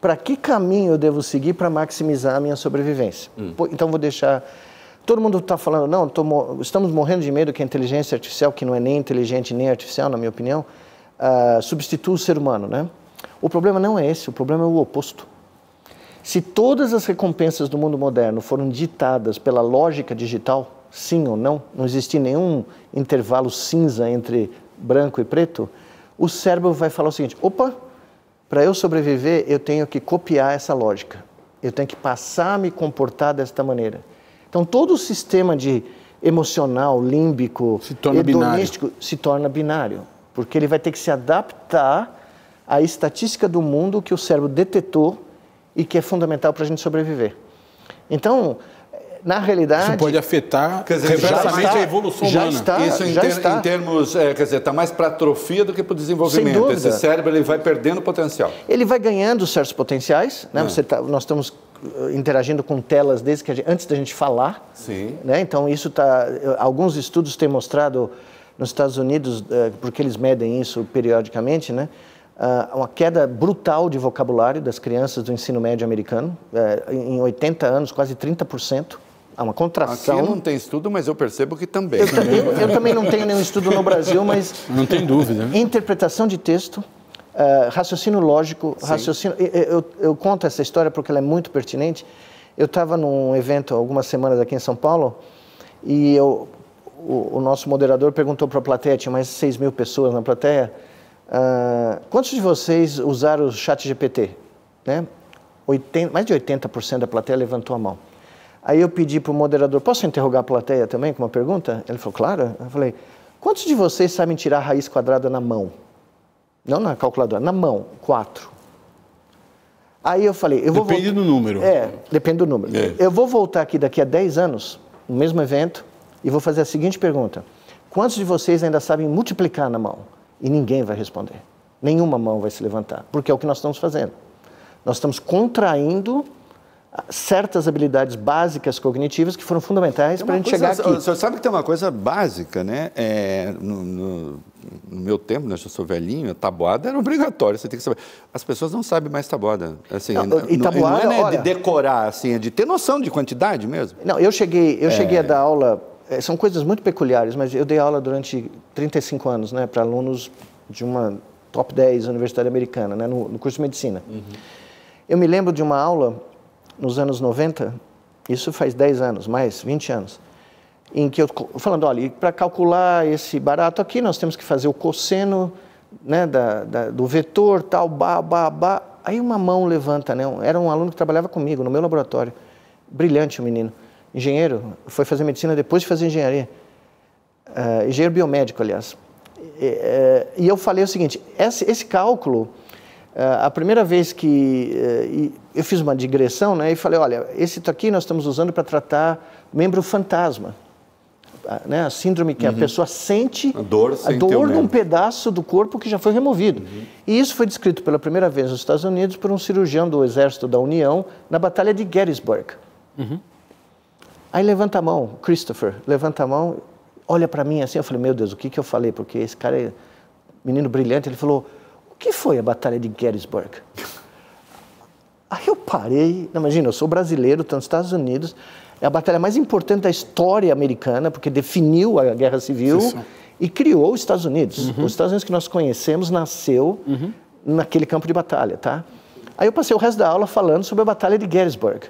para que caminho eu devo seguir para maximizar a minha sobrevivência. Hum. Então vou deixar. Todo mundo está falando, não, tô, estamos morrendo de medo que a inteligência artificial, que não é nem inteligente nem artificial, na minha opinião, uh, substitua o ser humano, né? O problema não é esse, o problema é o oposto. Se todas as recompensas do mundo moderno foram ditadas pela lógica digital, sim ou não, não existir nenhum intervalo cinza entre branco e preto, o cérebro vai falar o seguinte: opa, para eu sobreviver, eu tenho que copiar essa lógica. Eu tenho que passar a me comportar desta maneira. Então, todo o sistema de emocional, límbico, se hedonístico binário. se torna binário, porque ele vai ter que se adaptar à estatística do mundo que o cérebro detetou e que é fundamental para a gente sobreviver. Então, na realidade. Isso pode afetar quer dizer, reversamente a evolução já humana. Está, Isso em, já ter, está. em termos, é, quer dizer, está mais para atrofia do que para o desenvolvimento. Sem dúvida. Esse cérebro ele vai perdendo potencial. Ele vai ganhando certos potenciais, né? É. Você tá, nós estamos uh, interagindo com telas desde que gente, antes da gente falar. Sim. Né? Então isso está. Alguns estudos têm mostrado nos Estados Unidos, uh, porque eles medem isso periodicamente, né? Uh, uma queda brutal de vocabulário das crianças do ensino médio americano. Uh, em 80 anos, quase 30%. Há uma contração. Aqui não tem estudo, mas eu percebo que também. Eu, também, eu também não tenho nenhum estudo no Brasil, mas. Não tem dúvida. Né? Interpretação de texto, uh, raciocínio lógico, Sim. raciocínio. Eu, eu, eu, conto essa história porque ela é muito pertinente. Eu estava num evento algumas semanas aqui em São Paulo e eu, o, o nosso moderador perguntou para a plateia, tinha mais de 6 mil pessoas na plateia, uh, quantos de vocês usaram o chat GPT? Né? 80, mais de 80% da plateia levantou a mão. Aí eu pedi para o moderador, posso interrogar a plateia também com uma pergunta? Ele falou, claro. Eu falei, quantos de vocês sabem tirar a raiz quadrada na mão? Não na calculadora, na mão, quatro. Aí eu falei, eu vou Depende voltar... do número. É, depende do número. É. Eu vou voltar aqui daqui a 10 anos, no mesmo evento, e vou fazer a seguinte pergunta. Quantos de vocês ainda sabem multiplicar na mão? E ninguém vai responder. Nenhuma mão vai se levantar, porque é o que nós estamos fazendo. Nós estamos contraindo certas habilidades básicas cognitivas que foram fundamentais para a gente coisa, chegar aqui. O senhor sabe que tem uma coisa básica, né? É, no, no, no, meu tempo, né, eu sou velhinho, a tabuada era obrigatória, você tem que saber. As pessoas não sabem mais tabuada. Assim, Não, e tabuada, não é né, olha- de decorar, assim, é de ter noção de quantidade mesmo. Não, eu cheguei, eu cheguei É. a dar aula, são coisas muito peculiares, mas eu dei aula durante 35 anos, né, para alunos de uma top 10 universidade americana, né, no, no curso de medicina. Eu me lembro de uma aula nos anos 90, isso faz 10 anos, mais 20 anos, em que eu falando, olha, para calcular esse barato aqui, nós temos que fazer o cosseno né, da, da- do vetor, tal, ba, ba. Aí uma mão levanta, né? Era um aluno que trabalhava comigo no meu laboratório. Brilhante o menino. Engenheiro, foi fazer medicina depois de fazer engenharia. Ah, engenheiro biomédico, aliás. E, eh, e eu falei o seguinte: esse, esse cálculo, ah, a primeira vez que eu fiz uma digressão, né, e falei: olha, esse aqui nós estamos usando para tratar membro fantasma. A, né, a síndrome que a pessoa sente A dor a dor de um pedaço do corpo que já foi removido. E isso foi descrito pela primeira vez nos Estados Unidos por um cirurgião do Exército da União na Batalha de Gettysburg. Aí levanta a mão, Christopher, levanta a mão, olha para mim assim, eu falei, meu Deus, o que, que eu falei? Porque esse cara é menino brilhante, ele falou, o que foi a Batalha de Gettysburg? Aí eu parei, não, imagina, eu sou brasileiro, estou nos Estados Unidos, é a batalha mais importante da história americana, porque definiu a Guerra Civil sim. e criou os Estados Unidos. Os Estados Unidos que nós conhecemos nasceu naquele campo de batalha, tá? Aí eu passei o resto da aula falando sobre a Batalha de Gettysburg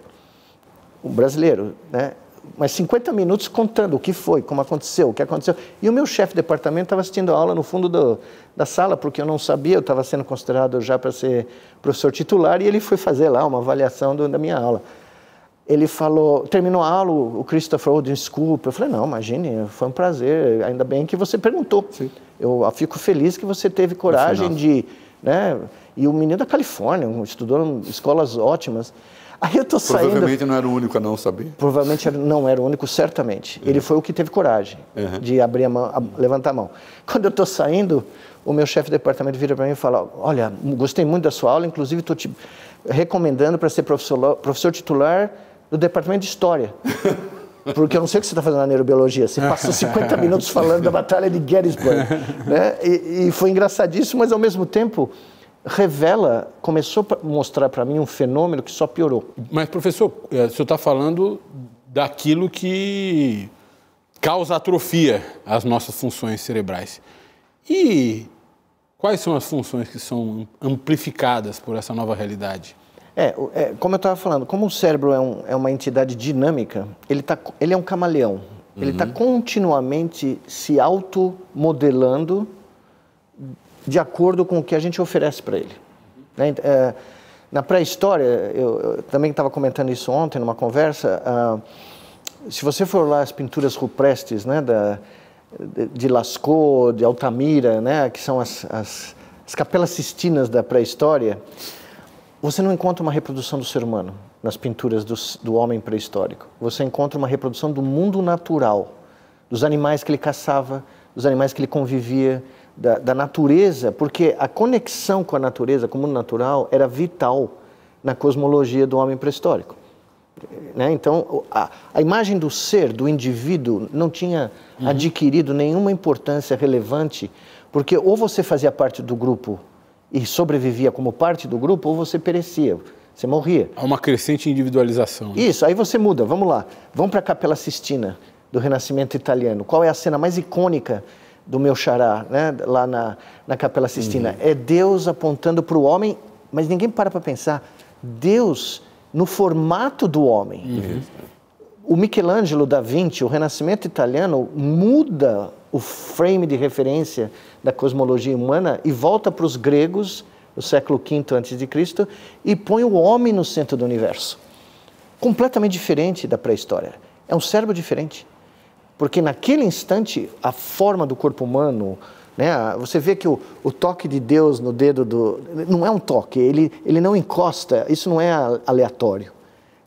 um brasileiro, né? Mas 50 minutos contando o que foi, como aconteceu, o que aconteceu. E o meu chefe de departamento estava assistindo a aula no fundo do, da sala, porque eu não sabia, eu estava sendo considerado já para ser professor titular, e ele foi fazer lá uma avaliação do- da minha aula. Ele falou, terminou a aula, o Christopher, oh, desculpa. Eu falei, não, imagine, foi um prazer, ainda bem que você perguntou. Eu ah, fico feliz que você teve coragem de... Né? E o menino da Califórnia, estudou em escolas ótimas. Aí eu estou saindo... Provavelmente não era o único a não saber. Provavelmente não era o único, certamente. Ele foi o que teve coragem Uhum. de abrir a mão, a- levantar a mão. Quando eu estou saindo, o meu chefe de departamento vira para mim e fala: Olha, gostei muito da sua aula, inclusive estou te recomendando para ser professor, professor titular do departamento de História. Porque eu não sei o que você está fazendo na neurobiologia. Você passou 50 minutos falando da Batalha de Gettysburg. né? e, e foi engraçadíssimo, mas ao mesmo tempo revela, começou a mostrar para mim um fenômeno que só piorou. Mas, professor, eh, o senhor está falando daquilo que causa atrofia às nossas funções cerebrais. E quais são as funções que são amplificadas por essa nova realidade? É, é, como eu estava falando, como o cérebro é, um- é uma entidade dinâmica, ele, tá, ele é um camaleão. Ele está continuamente se automodelando de acordo com o que a gente oferece para ele. né? É, na pré-história, eu, eu também estava comentando isso ontem numa conversa, ah, se você for lá as pinturas rupestres né, da, de, de Lascaux, de Altamira, né, que são as, as, as capelas sistinas da pré-história, você não encontra uma reprodução do ser humano. nas pinturas do, do homem pré-histórico. Você encontra uma reprodução do mundo natural, dos animais que ele caçava, dos animais que ele convivia, da, da natureza, porque a conexão com a natureza, com o mundo natural, era vital na cosmologia do homem pré-histórico. Né? Então, a, a, imagem do ser, do indivíduo, não tinha uhum. adquirido nenhuma importância relevante, porque ou você fazia parte do grupo e sobrevivia como parte do grupo, ou você perecia, você morria. Há uma crescente individualização. Né? Isso, aí você muda. Vamos lá, vamos para a Capela Sistina, do Renascimento italiano. Qual é a cena mais icônica do meu xará, né? lá na, na Capela Sistina? Uhum. É Deus apontando para o homem, mas ninguém para para pensar. Deus no formato do homem. Uhum. O Michelangelo da Vinci, o Renascimento italiano, muda o frame de referência da cosmologia humana e volta para os gregos, do século V a.C., e põe o homem no centro do universo. Completamente diferente da pré-história. É um cérebro diferente. Porque naquele instante, a forma do corpo humano, né, você vê que o, o toque de Deus no dedo do. Não é um toque, ele, ele não encosta, isso não é aleatório.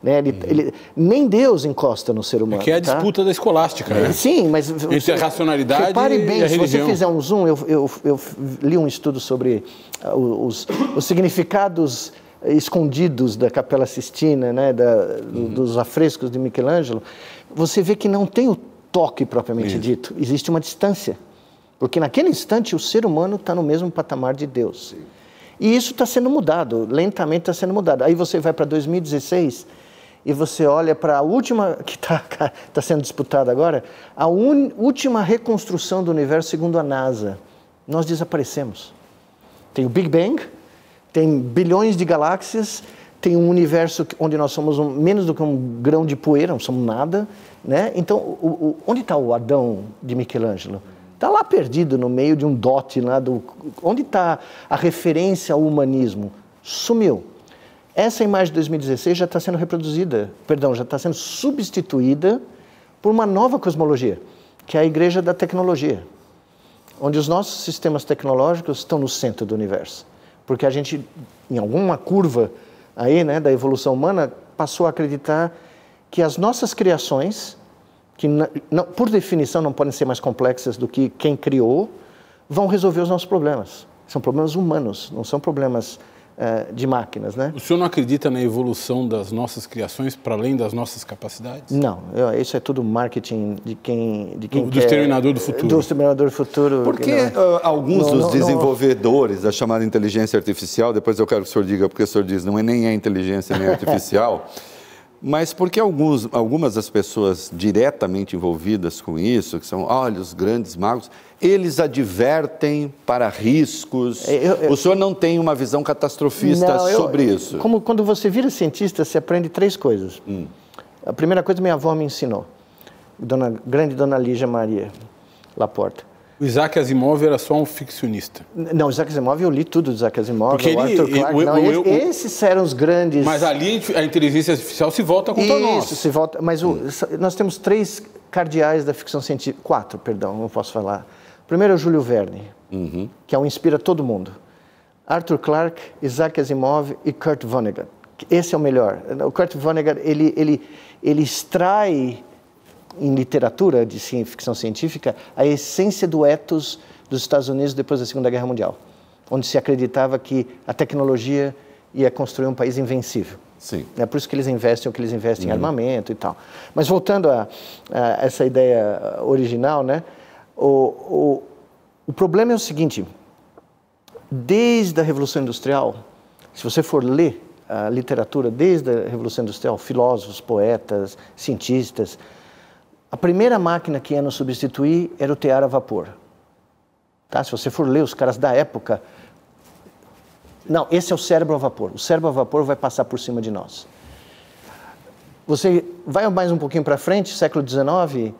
Né? Ele, uhum. ele, nem Deus encosta no ser humano. É que é a tá? disputa da escolástica. Né? Sim, mas. Entre a racionalidade repare bem, e a se você fizer um zoom, eu, eu, eu li um estudo sobre uh, os, os significados escondidos da Capela Sistina, né, da, uhum. dos afrescos de Michelangelo, você vê que não tem o toque propriamente Isso. dito, existe uma distância. Porque naquele instante o ser humano está no mesmo patamar de Deus. Sim. E isso está sendo mudado, lentamente está sendo mudado. Aí você vai para 2016 e você olha para a última, que está tá sendo disputada agora, a un, última reconstrução do universo segundo a NASA. Nós desaparecemos. Tem o Big Bang, tem bilhões de galáxias, tem um universo onde nós somos um, menos do que um grão de poeira, não somos nada. Né? Então, o, o, onde está o Adão de Michelangelo? Está lá perdido no meio de um dote lá do. Onde está a referência ao humanismo? Sumiu. Essa imagem de 2016 já está sendo reproduzida, perdão, já está sendo substituída por uma nova cosmologia, que é a igreja da tecnologia, onde os nossos sistemas tecnológicos estão no centro do universo. Porque a gente, em alguma curva aí, né, da evolução humana, passou a acreditar que as nossas criações, que não, por definição não podem ser mais complexas do que quem criou, vão resolver os nossos problemas. São problemas humanos, não são problemas de máquinas, né? O senhor não acredita na evolução das nossas criações para além das nossas capacidades? Não, eu, isso é tudo marketing de quem de quem do, do exterminador do futuro. Do exterminador do futuro. Porque uh, alguns não, dos não, desenvolvedores não... da chamada inteligência artificial, depois eu quero que o senhor diga, porque o senhor diz não é nem a inteligência nem artificial. Mas porque alguns, algumas das pessoas diretamente envolvidas com isso, que são, olha, os grandes magos, eles advertem para riscos. É, eu, eu, o senhor não tem uma visão catastrofista não, sobre eu, isso? Como quando você vira cientista, você aprende três coisas. Hum. A primeira coisa minha avó me ensinou, dona, grande dona Lígia Maria Laporta. O Isaac Asimov era só um ficcionista. Não, o Isaac Asimov, eu li tudo do Isaac Asimov, Porque ele, o Arthur Clarke. O, não, o, esses eram os grandes... Mas ali a inteligência artificial se volta contra Isso, nós. Isso, se volta... Mas hum. nós temos três cardeais da ficção científica... Quatro, perdão, não posso falar. O primeiro é o Júlio Verne, uhum. que é um inspira todo mundo. Arthur Clarke, Isaac Asimov e Kurt Vonnegut. Esse é o melhor. O Kurt Vonnegut, ele, ele, ele extrai em literatura de ficção científica a essência do ethos dos Estados Unidos depois da Segunda Guerra Mundial, onde se acreditava que a tecnologia ia construir um país invencível. Sim. É por isso que eles investem o que eles investem uhum. em armamento e tal. Mas voltando a, a essa ideia original, né? O, o, o problema é o seguinte: desde a Revolução Industrial, se você for ler a literatura desde a Revolução Industrial, filósofos, poetas, cientistas, a primeira máquina que ia nos substituir era o tear a vapor. Tá? Se você for ler os caras da época, não, esse é o cérebro a vapor. O cérebro a vapor vai passar por cima de nós. Você vai mais um pouquinho para frente, século XIX,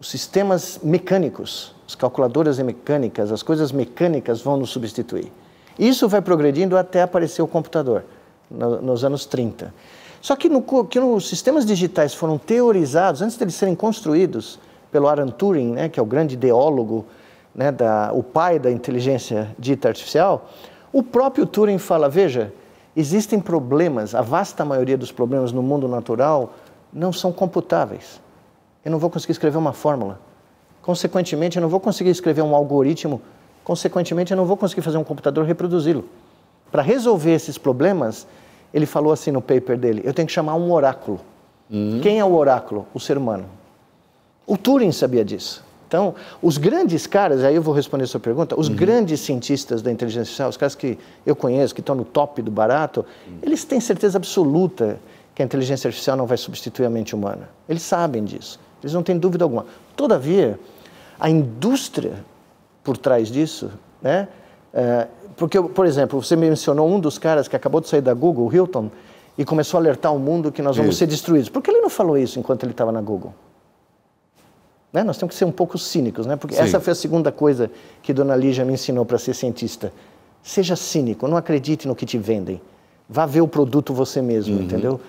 os sistemas mecânicos, as calculadoras mecânicas, as coisas mecânicas vão nos substituir. Isso vai progredindo até aparecer o computador, no, nos anos 30. Só que, no, que os sistemas digitais foram teorizados, antes de eles serem construídos, pelo Alan Turing, né, que é o grande ideólogo, né, da, o pai da inteligência dita artificial, o próprio Turing fala, veja, Existem problemas, a vasta maioria dos problemas no mundo natural não são computáveis. Eu não vou conseguir escrever uma fórmula. Consequentemente, eu não vou conseguir escrever um algoritmo. Consequentemente, eu não vou conseguir fazer um computador reproduzi-lo. Para resolver esses problemas, ele falou assim no paper dele: eu tenho que chamar um oráculo. Uhum. Quem é o oráculo? O ser humano. O Turing sabia disso. Então, os grandes caras, aí eu vou responder a sua pergunta, os uhum. grandes cientistas da inteligência artificial, os caras que eu conheço, que estão no top do barato, uhum. eles têm certeza absoluta que a inteligência artificial não vai substituir a mente humana. Eles sabem disso. Eles não têm dúvida alguma. Todavia, a indústria por trás disso, né? Porque, por exemplo, você mencionou um dos caras que acabou de sair da Google, o Hilton, e começou a alertar o mundo que nós vamos isso. ser destruídos. Por que ele não falou isso enquanto ele estava na Google? Né? Nós temos que ser um pouco cínicos, né? porque Sim. essa foi a segunda coisa que Dona Lígia me ensinou para ser cientista. Seja cínico, não acredite no que te vendem. Vá ver o produto você mesmo, uhum. entendeu?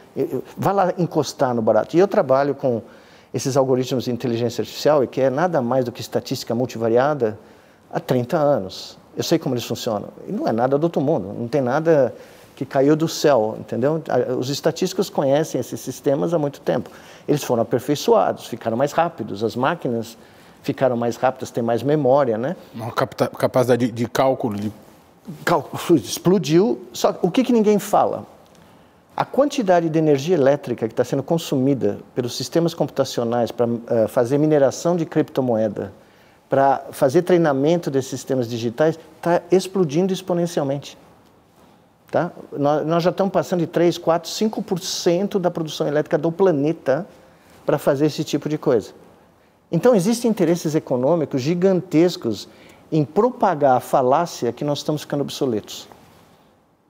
Vá lá encostar no barato. E eu trabalho com esses algoritmos de inteligência artificial, que é nada mais do que estatística multivariada, há 30 anos. Eu sei como eles funcionam. E não é nada do outro mundo, não tem nada que caiu do céu, entendeu? Os estatísticos conhecem esses sistemas há muito tempo. Eles foram aperfeiçoados, ficaram mais rápidos, as máquinas ficaram mais rápidas, têm mais memória, né? Uma capacidade de cálculo. De... Cálculo explodiu. Só o que, que ninguém fala? A quantidade de energia elétrica que está sendo consumida pelos sistemas computacionais para uh, fazer mineração de criptomoeda, para fazer treinamento desses sistemas digitais, está explodindo exponencialmente. Tá? Nós, nós já estamos passando de 3, 4, 5% da produção elétrica do planeta para fazer esse tipo de coisa. Então, existem interesses econômicos gigantescos em propagar a falácia que nós estamos ficando obsoletos.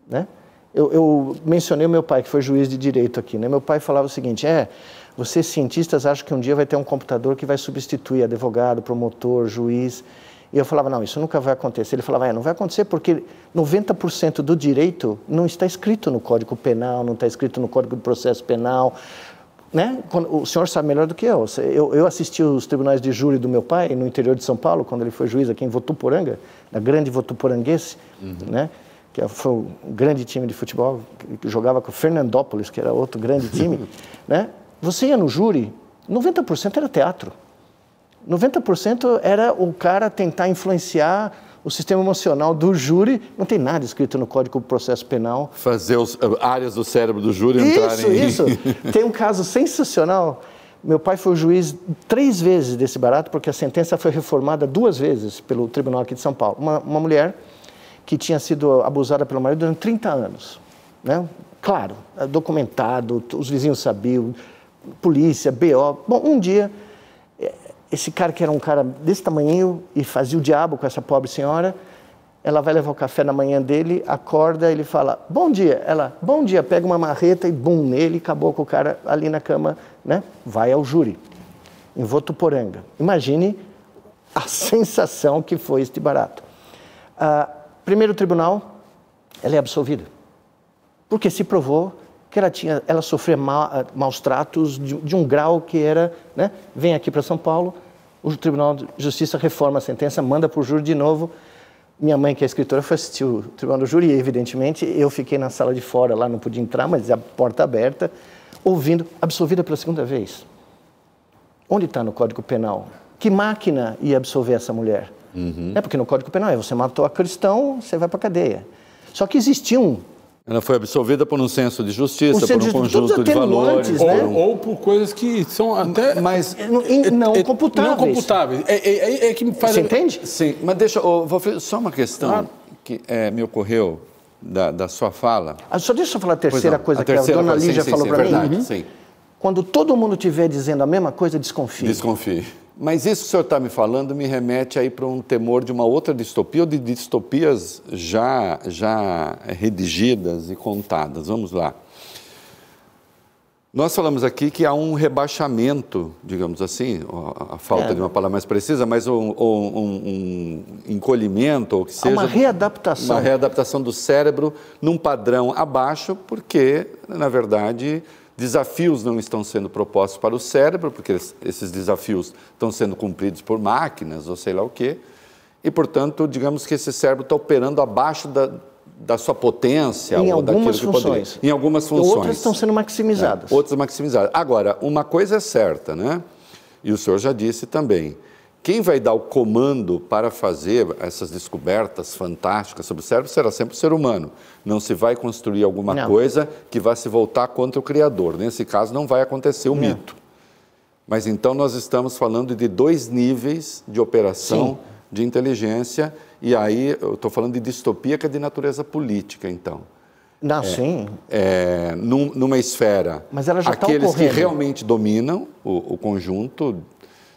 Né? Eu, eu, mencionei o meu pai, que foi juiz de direito aqui. Né? Meu pai falava o seguinte: é, vocês cientistas acham que um dia vai ter um computador que vai substituir advogado, promotor, juiz. E eu falava, não, isso nunca vai acontecer. Ele falava, é, não vai acontecer porque 90% do direito não está escrito no Código Penal, não está escrito no Código de Processo Penal. Né? o senhor sabe melhor do que eu. eu. Eu assisti os tribunais de júri do meu pai no interior de São Paulo, quando ele foi juiz aqui em Votuporanga, na grande Votuporanguense, uhum. né? que foi um grande time de futebol, que jogava com o Fernandópolis, que era outro grande time. né? Você ia no júri, 90% era teatro. 90% era o cara tentar influenciar o sistema emocional do júri. Não tem nada escrito no Código do Processo Penal. Fazer as eh, áreas do cérebro do júri isso, entrarem... Isso, isso. tem um caso sensacional. Meu pai foi juiz três vezes desse barato, porque a sentença foi reformada duas vezes pelo tribunal aqui de São Paulo. Uma, uma mulher que tinha sido abusada pelo marido durante 30 anos. Né? Claro, documentado, os vizinhos sabiam, polícia, BO. Bom, um dia esse cara que era um cara desse tamanho e fazia o diabo com essa pobre senhora, ela vai levar o café na manhã dele, acorda, ele fala, bom dia. Ela, bom dia, pega uma marreta e bum, nele, acabou com o cara ali na cama, né? Vai ao júri, em Votuporanga. Imagine a sensação que foi este barato. Ah, primeiro tribunal, ela é absolvida. Porque se provou que ela, tinha, ela sofria ma, maus tratos de, de, um grau que era, né? Vem aqui para São Paulo, o Tribunal de Justiça reforma a sentença, manda para o júri de novo. Minha mãe, que é escritora, foi assistir o Tribunal do Júri, e, evidentemente, eu fiquei na sala de fora, lá não podia entrar, mas a porta aberta, ouvindo, absolvida pela segunda vez. Onde está no Código Penal? Que máquina ia absolver essa mulher? Uhum. É porque no Código Penal é você matou a cristão, você vai para a cadeia. Só que existiam ela foi absolvida por um senso de justiça, por um conjunto de valores. Né? Ou, ou, por coisas que são até. Mas. É, não é, computáveis. Não computáveis. É, é, é, que me faz. Você entende? Sim, mas deixa. Oh, vou fazer só uma questão ah. que é, me ocorreu da, da sua fala. Ah, só deixa eu falar a terceira coisa a terceira que a dona Lígia falou para mim. Uhum. Sim. Quando todo mundo estiver dizendo a mesma coisa, desconfie. Desconfie. Mas isso que o senhor está me falando me remete aí para um temor de uma outra distopia ou de distopias já, já redigidas e contadas. Vamos lá. Nós falamos aqui que há um rebaixamento, digamos assim, a falta é. de uma palavra mais precisa, mas um, um, um encolhimento, ou que seja. Há uma readaptação. Uma readaptação do cérebro num padrão abaixo, porque, na verdade, Desafios não estão sendo propostos para o cérebro, porque esses desafios estão sendo cumpridos por máquinas ou sei lá o quê. E, portanto, digamos que esse cérebro está operando abaixo da, da sua potência em ou algumas daquilo funções. que poderia. Em algumas funções. Outras estão sendo maximizadas. É, outras maximizadas. Agora, uma coisa é certa, né? E o senhor já disse também. Quem vai dar o comando para fazer essas descobertas fantásticas sobre o cérebro será sempre o ser humano. Não se vai construir alguma não. coisa que vá se voltar contra o Criador. Nesse caso, não vai acontecer o não. mito. Mas então nós estamos falando de dois níveis de operação Sim. de inteligência, e aí eu estou falando de distopia que é de natureza política, então. Não, é, sim. É, num, numa esfera, Mas ela já tá aqueles ocorrendo. que realmente dominam o, o conjunto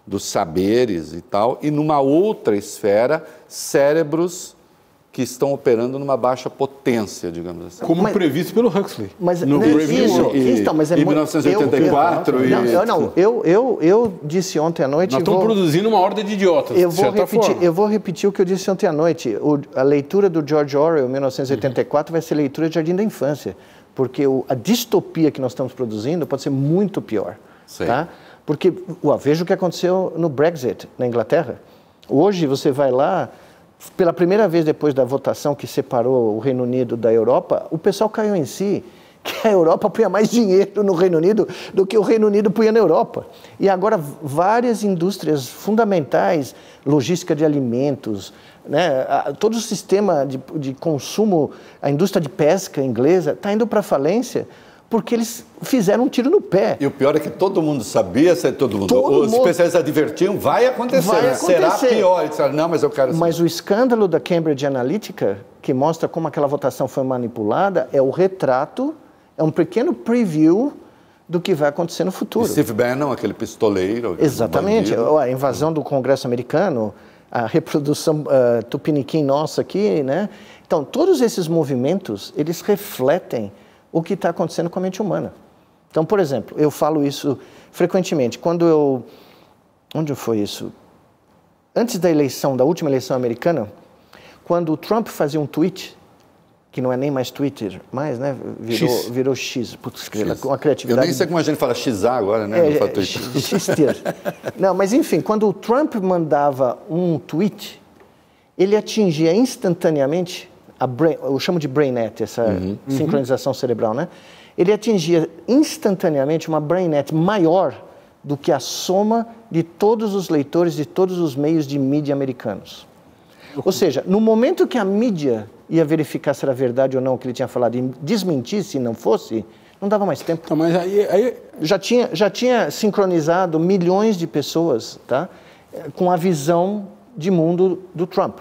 dos saberes e tal, e numa outra esfera, cérebros que estão operando numa baixa potência, digamos assim. Como mas, previsto pelo Huxley. Mas no não, isso, e, então, mas é em 1984 eu, eu, e... não, eu, não, eu, eu, eu disse ontem à noite... Nós estamos vou, produzindo uma ordem de idiotas, eu vou repetir, Eu vou repetir o que eu disse ontem à noite. O, a leitura do George Orwell, 1984, uhum. vai ser leitura de Jardim da Infância, porque o, a distopia que nós estamos produzindo pode ser muito pior. Sei. Tá? Porque, ué, veja o que aconteceu no Brexit, na Inglaterra. Hoje você vai lá, pela primeira vez depois da votação que separou o Reino Unido da Europa, o pessoal caiu em si que a Europa punha mais dinheiro no Reino Unido do que o Reino Unido punha na Europa. E agora várias indústrias fundamentais, logística de alimentos, né, todo o sistema de, de consumo, a indústria de pesca inglesa está indo para falência porque eles fizeram um tiro no pé. E o pior é que todo mundo sabia, todo mundo, todo os mundo... especialistas advertiam, vai acontecer, vai acontecer. será pior. Eles disseram, não, mas eu quero... Mas o escândalo da Cambridge Analytica, que mostra como aquela votação foi manipulada, é o retrato, é um pequeno preview do que vai acontecer no futuro. E Steve Bannon, aquele pistoleiro. Exatamente, bandido. a invasão do Congresso americano, a reprodução uh, tupiniquim nossa aqui, né? Então, todos esses movimentos, eles refletem o que está acontecendo com a mente humana. Então, por exemplo, eu falo isso frequentemente. Quando eu. Onde foi isso? Antes da eleição, da última eleição americana, quando o Trump fazia um tweet, que não é nem mais Twitter, mais, né? Virou X. Virou X. Putz, X. Com a criatividade. Eu nem sei como a gente fala X agora, né? É, é, X não, mas enfim, quando o Trump mandava um tweet, ele atingia instantaneamente a brain, eu chamo de BrainNet, essa uhum. sincronização cerebral, né? Ele atingia instantaneamente uma BrainNet maior do que a soma de todos os leitores de todos os meios de mídia americanos. Ou seja, no momento que a mídia ia verificar se era verdade ou não o que ele tinha falado e desmentir se não fosse, não dava mais tempo. Então, mas aí, aí... Já, tinha, já tinha sincronizado milhões de pessoas tá? com a visão de mundo do Trump.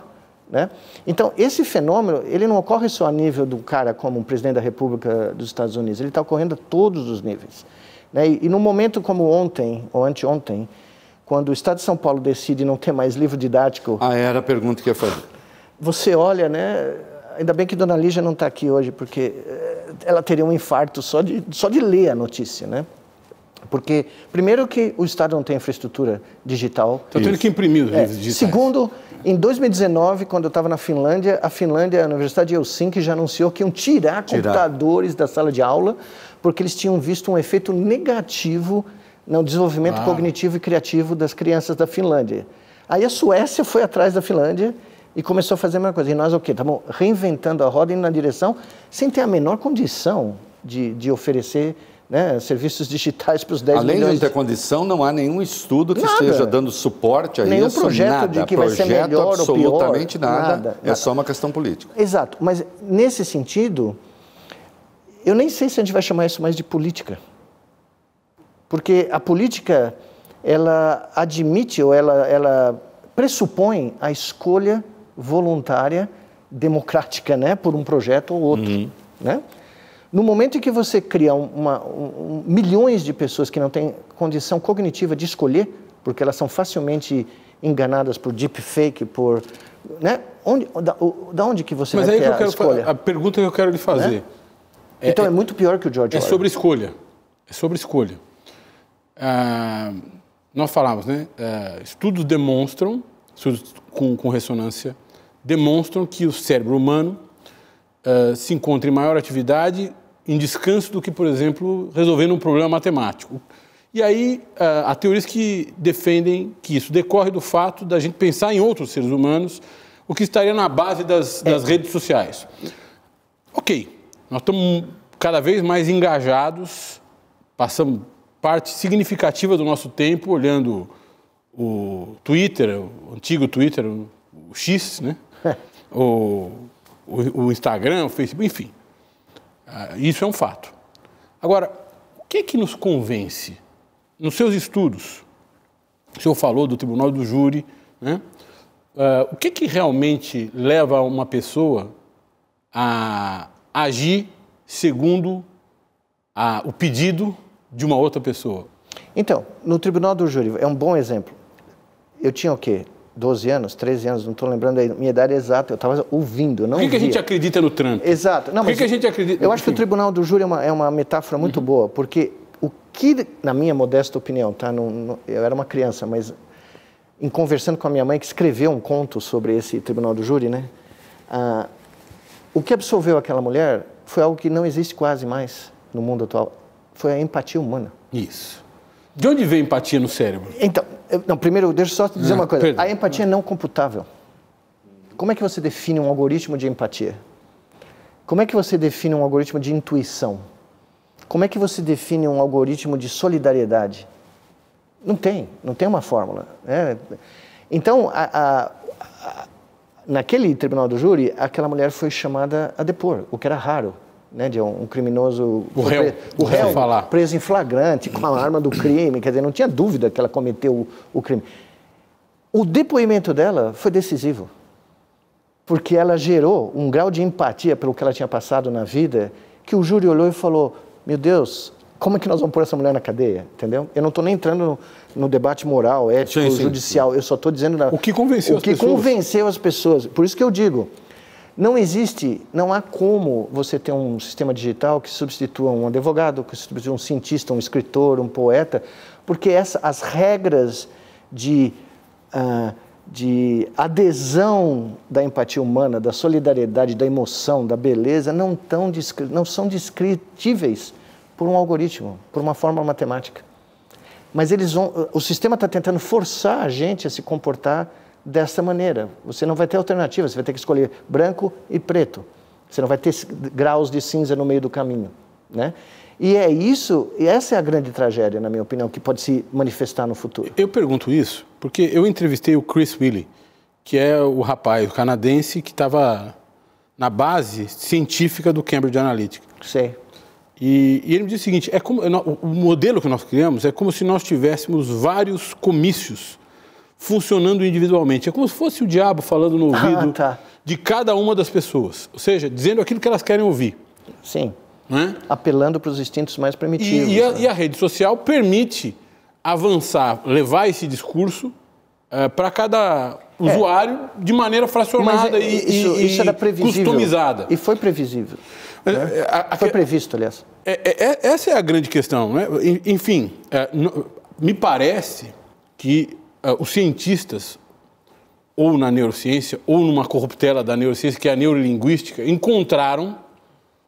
Né? Então, esse fenômeno, ele não ocorre só a nível do cara como um presidente da República dos Estados Unidos, ele está ocorrendo a todos os níveis. Né? E, e num momento como ontem, ou anteontem, quando o Estado de São Paulo decide não ter mais livro didático... Ah, era a pergunta que eu ia fazer. Você olha, né? Ainda bem que Dona Lígia não está aqui hoje, porque eh, ela teria um infarto só de, só de ler a notícia, né? Porque, primeiro, que o Estado não tem infraestrutura digital. Estou tendo que imprimir os é. livros digitais. Segundo, em 2019, quando eu estava na Finlândia, a Finlândia, a Universidade de Helsinki já anunciou que iam tirar, tirar, computadores da sala de aula, porque eles tinham visto um efeito negativo no desenvolvimento ah. cognitivo e criativo das crianças da Finlândia. Aí a Suécia foi atrás da Finlândia e começou a fazer a mesma coisa. E nós o quê? Estamos reinventando a roda indo na direção sem ter a menor condição de, de oferecer né, serviços digitais para os 10 Além milhões. de não ter condição, não há nenhum estudo que nada. esteja dando suporte a nenhum isso. projeto nada. de que projeto vai ser melhor absolutamente ou pior. nada. Nada, é nada. só uma questão política. Exato. Mas nesse sentido, eu nem sei se a gente vai chamar isso mais de política. Porque a política, ela admite ou ela, ela pressupõe a escolha voluntária, democrática, né, por um projeto ou outro, Uhum. né? No momento em que você cria uma, um, milhões de pessoas que não têm condição cognitiva de escolher, porque elas são facilmente enganadas por deepfake, por, né? Onde, da, da onde que você Mas vai aí ter que eu a quero, escolha? fa- a pergunta que eu quero lhe fazer. É- então é, muito pior que o George É Orwell. sobre escolha. É sobre escolha. Ah, nós falamos, né? ah, estudos demonstram, estudos com, com ressonância, demonstram que o cérebro humano ah, se encontra em maior atividade em descanso do que, por exemplo, resolvendo um problema matemático. E aí ah, há teorias que defendem que isso decorre do fato da gente pensar em outros seres humanos, o que estaria na base das, das redes sociais. ok, nós estamos cada vez mais engajados, passamos parte significativa do nosso tempo olhando o Twitter, o antigo Twitter, o X, né? o, o, o, Instagram, o Facebook, enfim. Uh, isso é um fato. Agora, o que é que nos convence? Nos seus estudos, o senhor falou do tribunal do júri, né? Uh, o que, que realmente leva uma pessoa a agir segundo a, o pedido de uma outra pessoa? Então, no tribunal do júri, é um bom exemplo. Eu tinha o quê? 12 anos, 13 anos, não estou lembrando a minha idade exata, eu estava ouvindo, não Por que, que, a gente acredita no Trump? Exato. Não, Por que, que a gente acredita? Eu acho que o tribunal do júri é uma, é uma metáfora muito uhum. boa, porque o que, na minha modesta opinião, tá? No, no, eu era uma criança, mas em conversando com a minha mãe, que escreveu um conto sobre esse tribunal do júri, né? Ah, o que absolveu aquela mulher foi algo que não existe quase mais no mundo atual. Foi a empatia humana. Isso. De onde vem empatia no cérebro? Então, não, primeiro, deixa eu só te dizer ah, uma coisa. Perdão. A empatia é não computável. Como é que você define um algoritmo de empatia? Como é que você define um algoritmo de intuição? Como é que você define um algoritmo de solidariedade? Não tem, não tem uma fórmula. Né? Então, a, a, a, naquele tribunal do júri, aquela mulher foi chamada a depor, o que era raro né, de um, criminoso. O réu. o réu falar. preso em flagrante, com a arma do crime, quer dizer, não tinha dúvida que ela cometeu o, o crime. O depoimento dela foi decisivo, porque ela gerou um grau de empatia pelo que ela tinha passado na vida, que o júri olhou e falou: Meu Deus, como é que nós vamos pôr essa mulher na cadeia? Entendeu? Eu não estou nem entrando no, no, debate moral, ético, sim, sim, judicial, sim. eu só estou dizendo. Na, o que convenceu o que as pessoas. convenceu as pessoas. Por isso que eu digo não existe, não há como você ter um sistema digital que substitua um advogado, que substitua um cientista, um escritor, um poeta, porque essa, as regras de, uh, de adesão da empatia humana, da solidariedade, da emoção, da beleza, não, tão não são descritíveis por um algoritmo, por uma fórmula matemática. Mas eles vão, o sistema está tentando forçar a gente a se comportar dessa maneira. Você não vai ter alternativa, você vai ter que escolher branco e preto. Você não vai ter graus de cinza no meio do caminho, né? E é isso, e essa é a grande tragédia, na minha opinião, que pode se manifestar no futuro. Eu pergunto isso porque eu entrevistei o Chris Willey, que é o rapaz canadense que estava na base científica do Cambridge Analytica. Sei. E, e, ele me disse o seguinte: é como, o modelo que nós criamos é como se nós tivéssemos vários comícios funcionando individualmente. É como se fosse o diabo falando no ah, ouvido ah, tá. de cada uma das pessoas. Ou seja, dizendo aquilo que elas querem ouvir. Sim. É? Apelando para os instintos mais primitivos. E, e, a, né? e, a, rede social permite avançar, levar esse discurso uh, para cada usuário é. de maneira fracionada é, e, isso, e, isso era previsível. customizada. E foi previsível. Né? A, a, foi previsto, aliás. É, é, essa é a grande questão. Né? Enfim, me parece que os cientistas, ou na neurociência, ou numa corruptela da neurociência, que é a neurolinguística, encontraram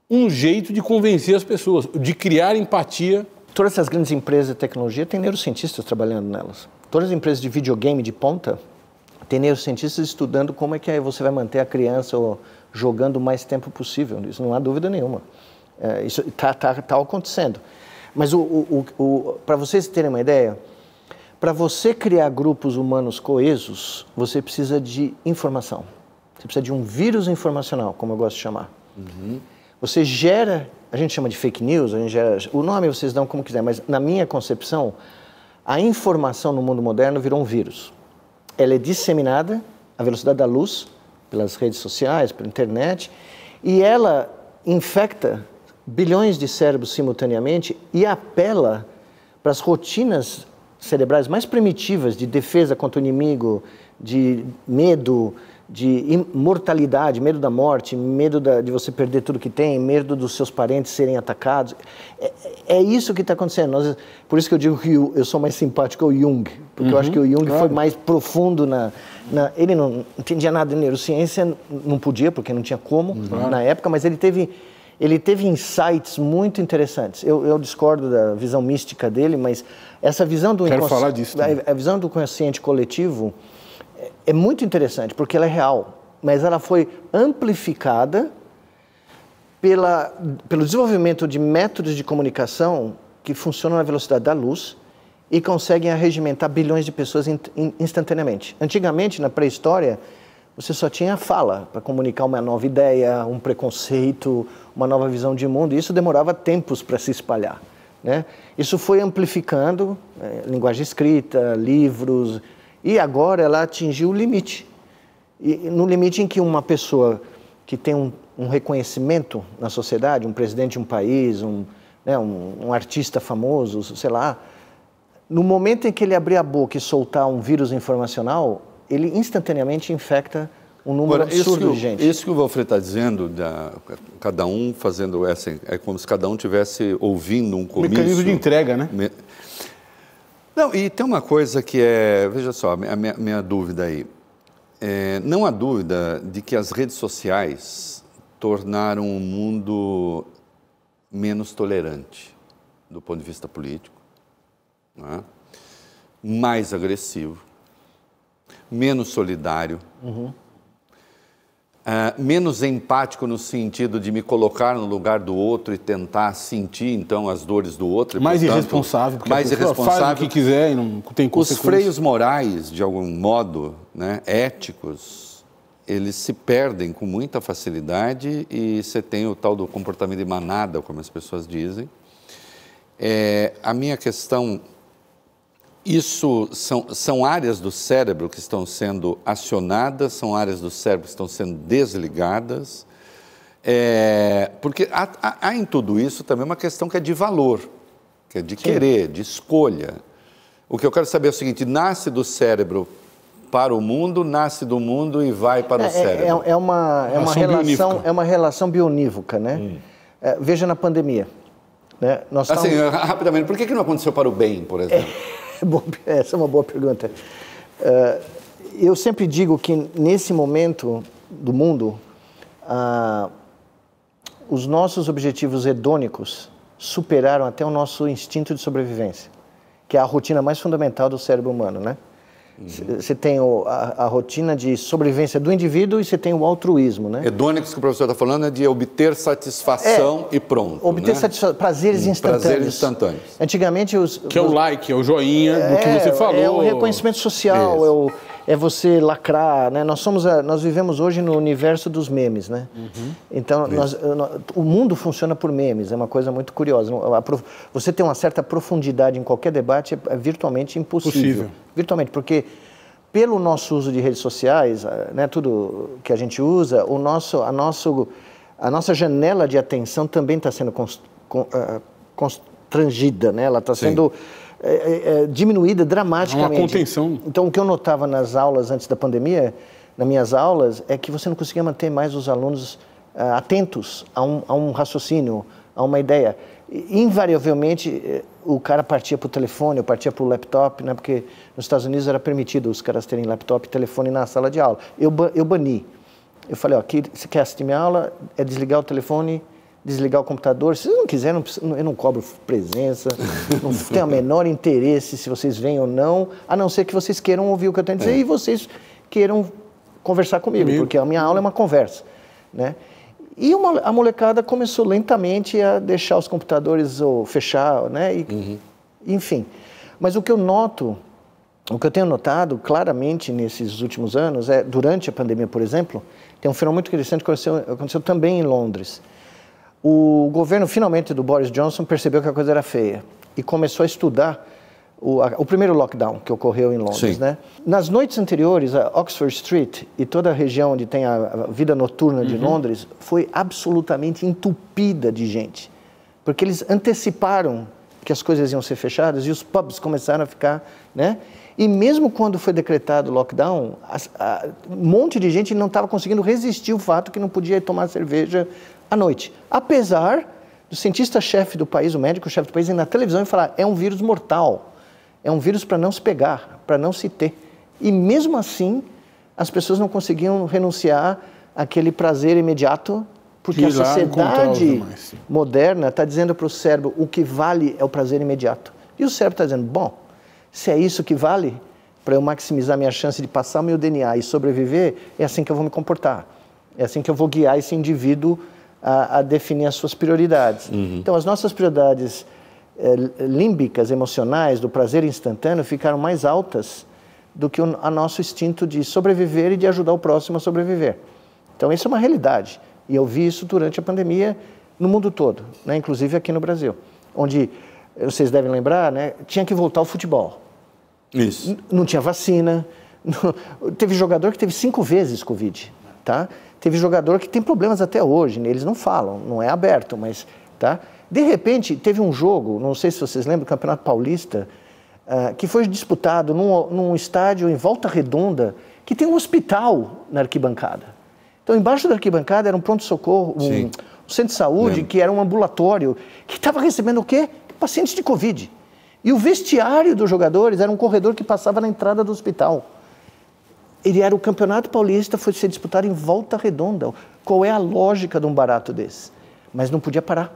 um jeito de convencer as pessoas, de criar empatia. Todas essas grandes empresas de tecnologia têm neurocientistas trabalhando nelas. Todas as empresas de videogame de ponta têm neurocientistas estudando como é que você vai manter a criança jogando o mais tempo possível. Isso não há dúvida nenhuma. É, isso está tá, tá acontecendo. Mas para vocês terem uma ideia, para você criar grupos humanos coesos, você precisa de informação. Você precisa de um vírus informacional, como eu gosto de chamar. Uhum. Você gera, a gente chama de fake news, a gente gera, o nome vocês dão como quiser, mas na minha concepção, a informação no mundo moderno virou um vírus. Ela é disseminada à velocidade da luz, pelas redes sociais, pela internet, e ela infecta bilhões de cérebros simultaneamente e apela para as rotinas cerebrais mais primitivas de defesa contra o inimigo, de medo, de imortalidade, medo da morte, medo da, de você perder tudo que tem, medo dos seus parentes serem atacados. É, é isso que está acontecendo. Nós, por isso que eu digo que eu, eu sou mais simpático ao Jung, porque uhum, eu acho que o Jung claro. foi mais profundo na, na, Ele não entendia nada de neurociência, não podia, porque não tinha como uhum. na época, mas ele teve ele teve insights muito interessantes. Eu, eu, discordo da visão mística dele, mas essa visão do Quero falar disso. A, a, visão do consciente coletivo é, é, muito interessante porque ela é real, mas ela foi amplificada pela, pelo desenvolvimento de métodos de comunicação que funcionam na velocidade da luz e conseguem arregimentar bilhões de pessoas instantaneamente. Antigamente, na pré-história, você só tinha fala para comunicar uma nova ideia, um preconceito, uma nova visão de mundo, e isso demorava tempos para se espalhar. Né? Isso foi amplificando, é, linguagem escrita, livros, e agora ela atingiu o limite. E, no limite em que uma pessoa que tem um, um reconhecimento na sociedade, um presidente de um país, um, né, um, um artista famoso, sei lá, no momento em que ele abrir a boca e soltar um vírus informacional, ele instantaneamente infecta um número Agora, absurdo de gente. Isso que o Valfred está dizendo, da, cada um fazendo essa, é como se cada um tivesse ouvindo um comício. Mecanismo de entrega, né? Me... Não, e tem uma coisa que é, veja só, a minha, minha dúvida aí. É, não há dúvida de que as redes sociais tornaram o mundo menos tolerante do ponto de vista político, é? mais agressivo, menos solidário, uhum. Uh, menos empático no sentido de me colocar no lugar do outro e tentar sentir então as dores do outro. mais portanto, irresponsável, porque mais irresponsável. faz o que quiser e não tem Os freios morais, de algum modo, né, éticos, eles se perdem com muita facilidade e você tem o tal do comportamento de manada, como as pessoas dizem. É, a minha questão isso são, são áreas do cérebro que estão sendo acionadas, são áreas do cérebro que estão sendo desligadas, é, porque há, há, há, em tudo isso também uma questão que é de valor, que é de Sim. querer, de escolha. O que eu quero saber é o seguinte: nasce do cérebro para o mundo, nasce do mundo e vai para é, o cérebro. É, é uma, é, uma relação, é uma relação bionívoca, né? Hum. É, veja na pandemia. Né? Nós assim, rapidamente, por que, que não aconteceu para o bem, por exemplo? Essa é uma boa pergunta. Uh, eu sempre digo que nesse momento do mundo, uh, os nossos objetivos hedônicos superaram até o nosso instinto de sobrevivência, que é a rotina mais fundamental do cérebro humano, né? Você uhum. tem o, a, a, rotina de sobrevivência do indivíduo e você tem o altruísmo, né? Hedônicos que o professor está falando é de obter satisfação é, e pronto. Obter né? satisfação, prazeres hum, instantâneos. Prazeres instantâneos. Antigamente os. Que é o like, é o joinha é, do que você falou. É o reconhecimento social, é o é você lacrar, né? Nós somos, a, nós vivemos hoje no universo dos memes, né? Uhum. Então, nós, o mundo funciona por memes, é uma coisa muito curiosa. Você ter uma certa profundidade em qualquer debate é, é virtualmente impossível. Possível. Virtualmente, porque pelo nosso uso de redes sociais, né, tudo que a gente usa, o nosso, a, nosso, a nossa janela de atenção também está sendo uh, constrangida, né? Ela está sendo é, é, é, diminuída dramaticamente. Uma contenção. Então, o que eu notava nas aulas antes da pandemia, nas minhas aulas, é que você não conseguia manter mais os alunos uh, atentos a um, a um raciocínio, a uma ideia. invariavelmente, eh, o cara partia para o telefone, ou partia para o laptop, né? porque nos Estados Unidos era permitido os caras terem laptop e telefone na sala de aula. Eu, eu bani. Eu falei, ó, aqui, você quer assistir minha aula, é desligar o telefone desligar o computador. Se vocês não quiserem, eu não cobro presença, não tenho o menor interesse se vocês vêm ou não, a não ser que vocês queiram ouvir o que eu tenho a dizer é. e vocês queiram conversar comigo, comigo, porque a minha aula é uma conversa, né? E uma, a molecada começou lentamente a deixar os computadores ou fechar, né? E, uhum. Enfim. Mas o que eu noto, o que eu tenho notado claramente nesses últimos anos, é durante a pandemia, por exemplo, tem um fenômeno muito interessante que aconteceu, aconteceu também em Londres o governo finalmente do Boris Johnson percebeu que a coisa era feia e começou a estudar o, a, o primeiro lockdown que ocorreu em Londres. Né? Nas noites anteriores, a Oxford Street e toda a região onde tem a, a vida noturna de uhum. Londres foi absolutamente entupida de gente, porque eles anteciparam que as coisas iam ser fechadas e os pubs começaram a ficar, né? E mesmo quando foi decretado o lockdown, um monte de gente não estava conseguindo resistir o fato que não podia tomar cerveja à noite. Apesar do cientista-chefe do país, o médico-chefe do país, ir na televisão e falar: é um vírus mortal, é um vírus para não se pegar, para não se ter. E mesmo assim, as pessoas não conseguiam renunciar àquele prazer imediato, porque a sociedade moderna está dizendo para o cérebro: o que vale é o prazer imediato. E o cérebro está dizendo: bom, se é isso que vale, para eu maximizar minha chance de passar o meu DNA e sobreviver, é assim que eu vou me comportar. É assim que eu vou guiar esse indivíduo a, a definir as suas prioridades. Uhum. Então, as nossas prioridades é, límbicas, emocionais, do prazer instantâneo, ficaram mais altas do que o a nosso instinto de sobreviver e de ajudar o próximo a sobreviver. Então, isso é uma realidade. E eu vi isso durante a pandemia no mundo todo, né? inclusive aqui no Brasil, onde, vocês devem lembrar, né? tinha que voltar ao futebol. Isso. N não tinha vacina. Não... Teve jogador que teve cinco vezes Covid. Tá? Teve jogador que tem problemas até hoje, né? eles não falam, não é aberto, mas. Tá? De repente, teve um jogo, não sei se vocês lembram, do Campeonato Paulista, uh, que foi disputado num, num estádio em Volta Redonda, que tem um hospital na arquibancada. Então, embaixo da arquibancada era um pronto-socorro, um, um, centro de saúde, que era um ambulatório, que estava recebendo o quê? Pacientes de Covid. E o vestiário dos jogadores era um corredor que passava na entrada do hospital. Ele era o Campeonato Paulista, foi ser disputado em volta redonda. Qual é a lógica de um barato desse? Mas não podia parar.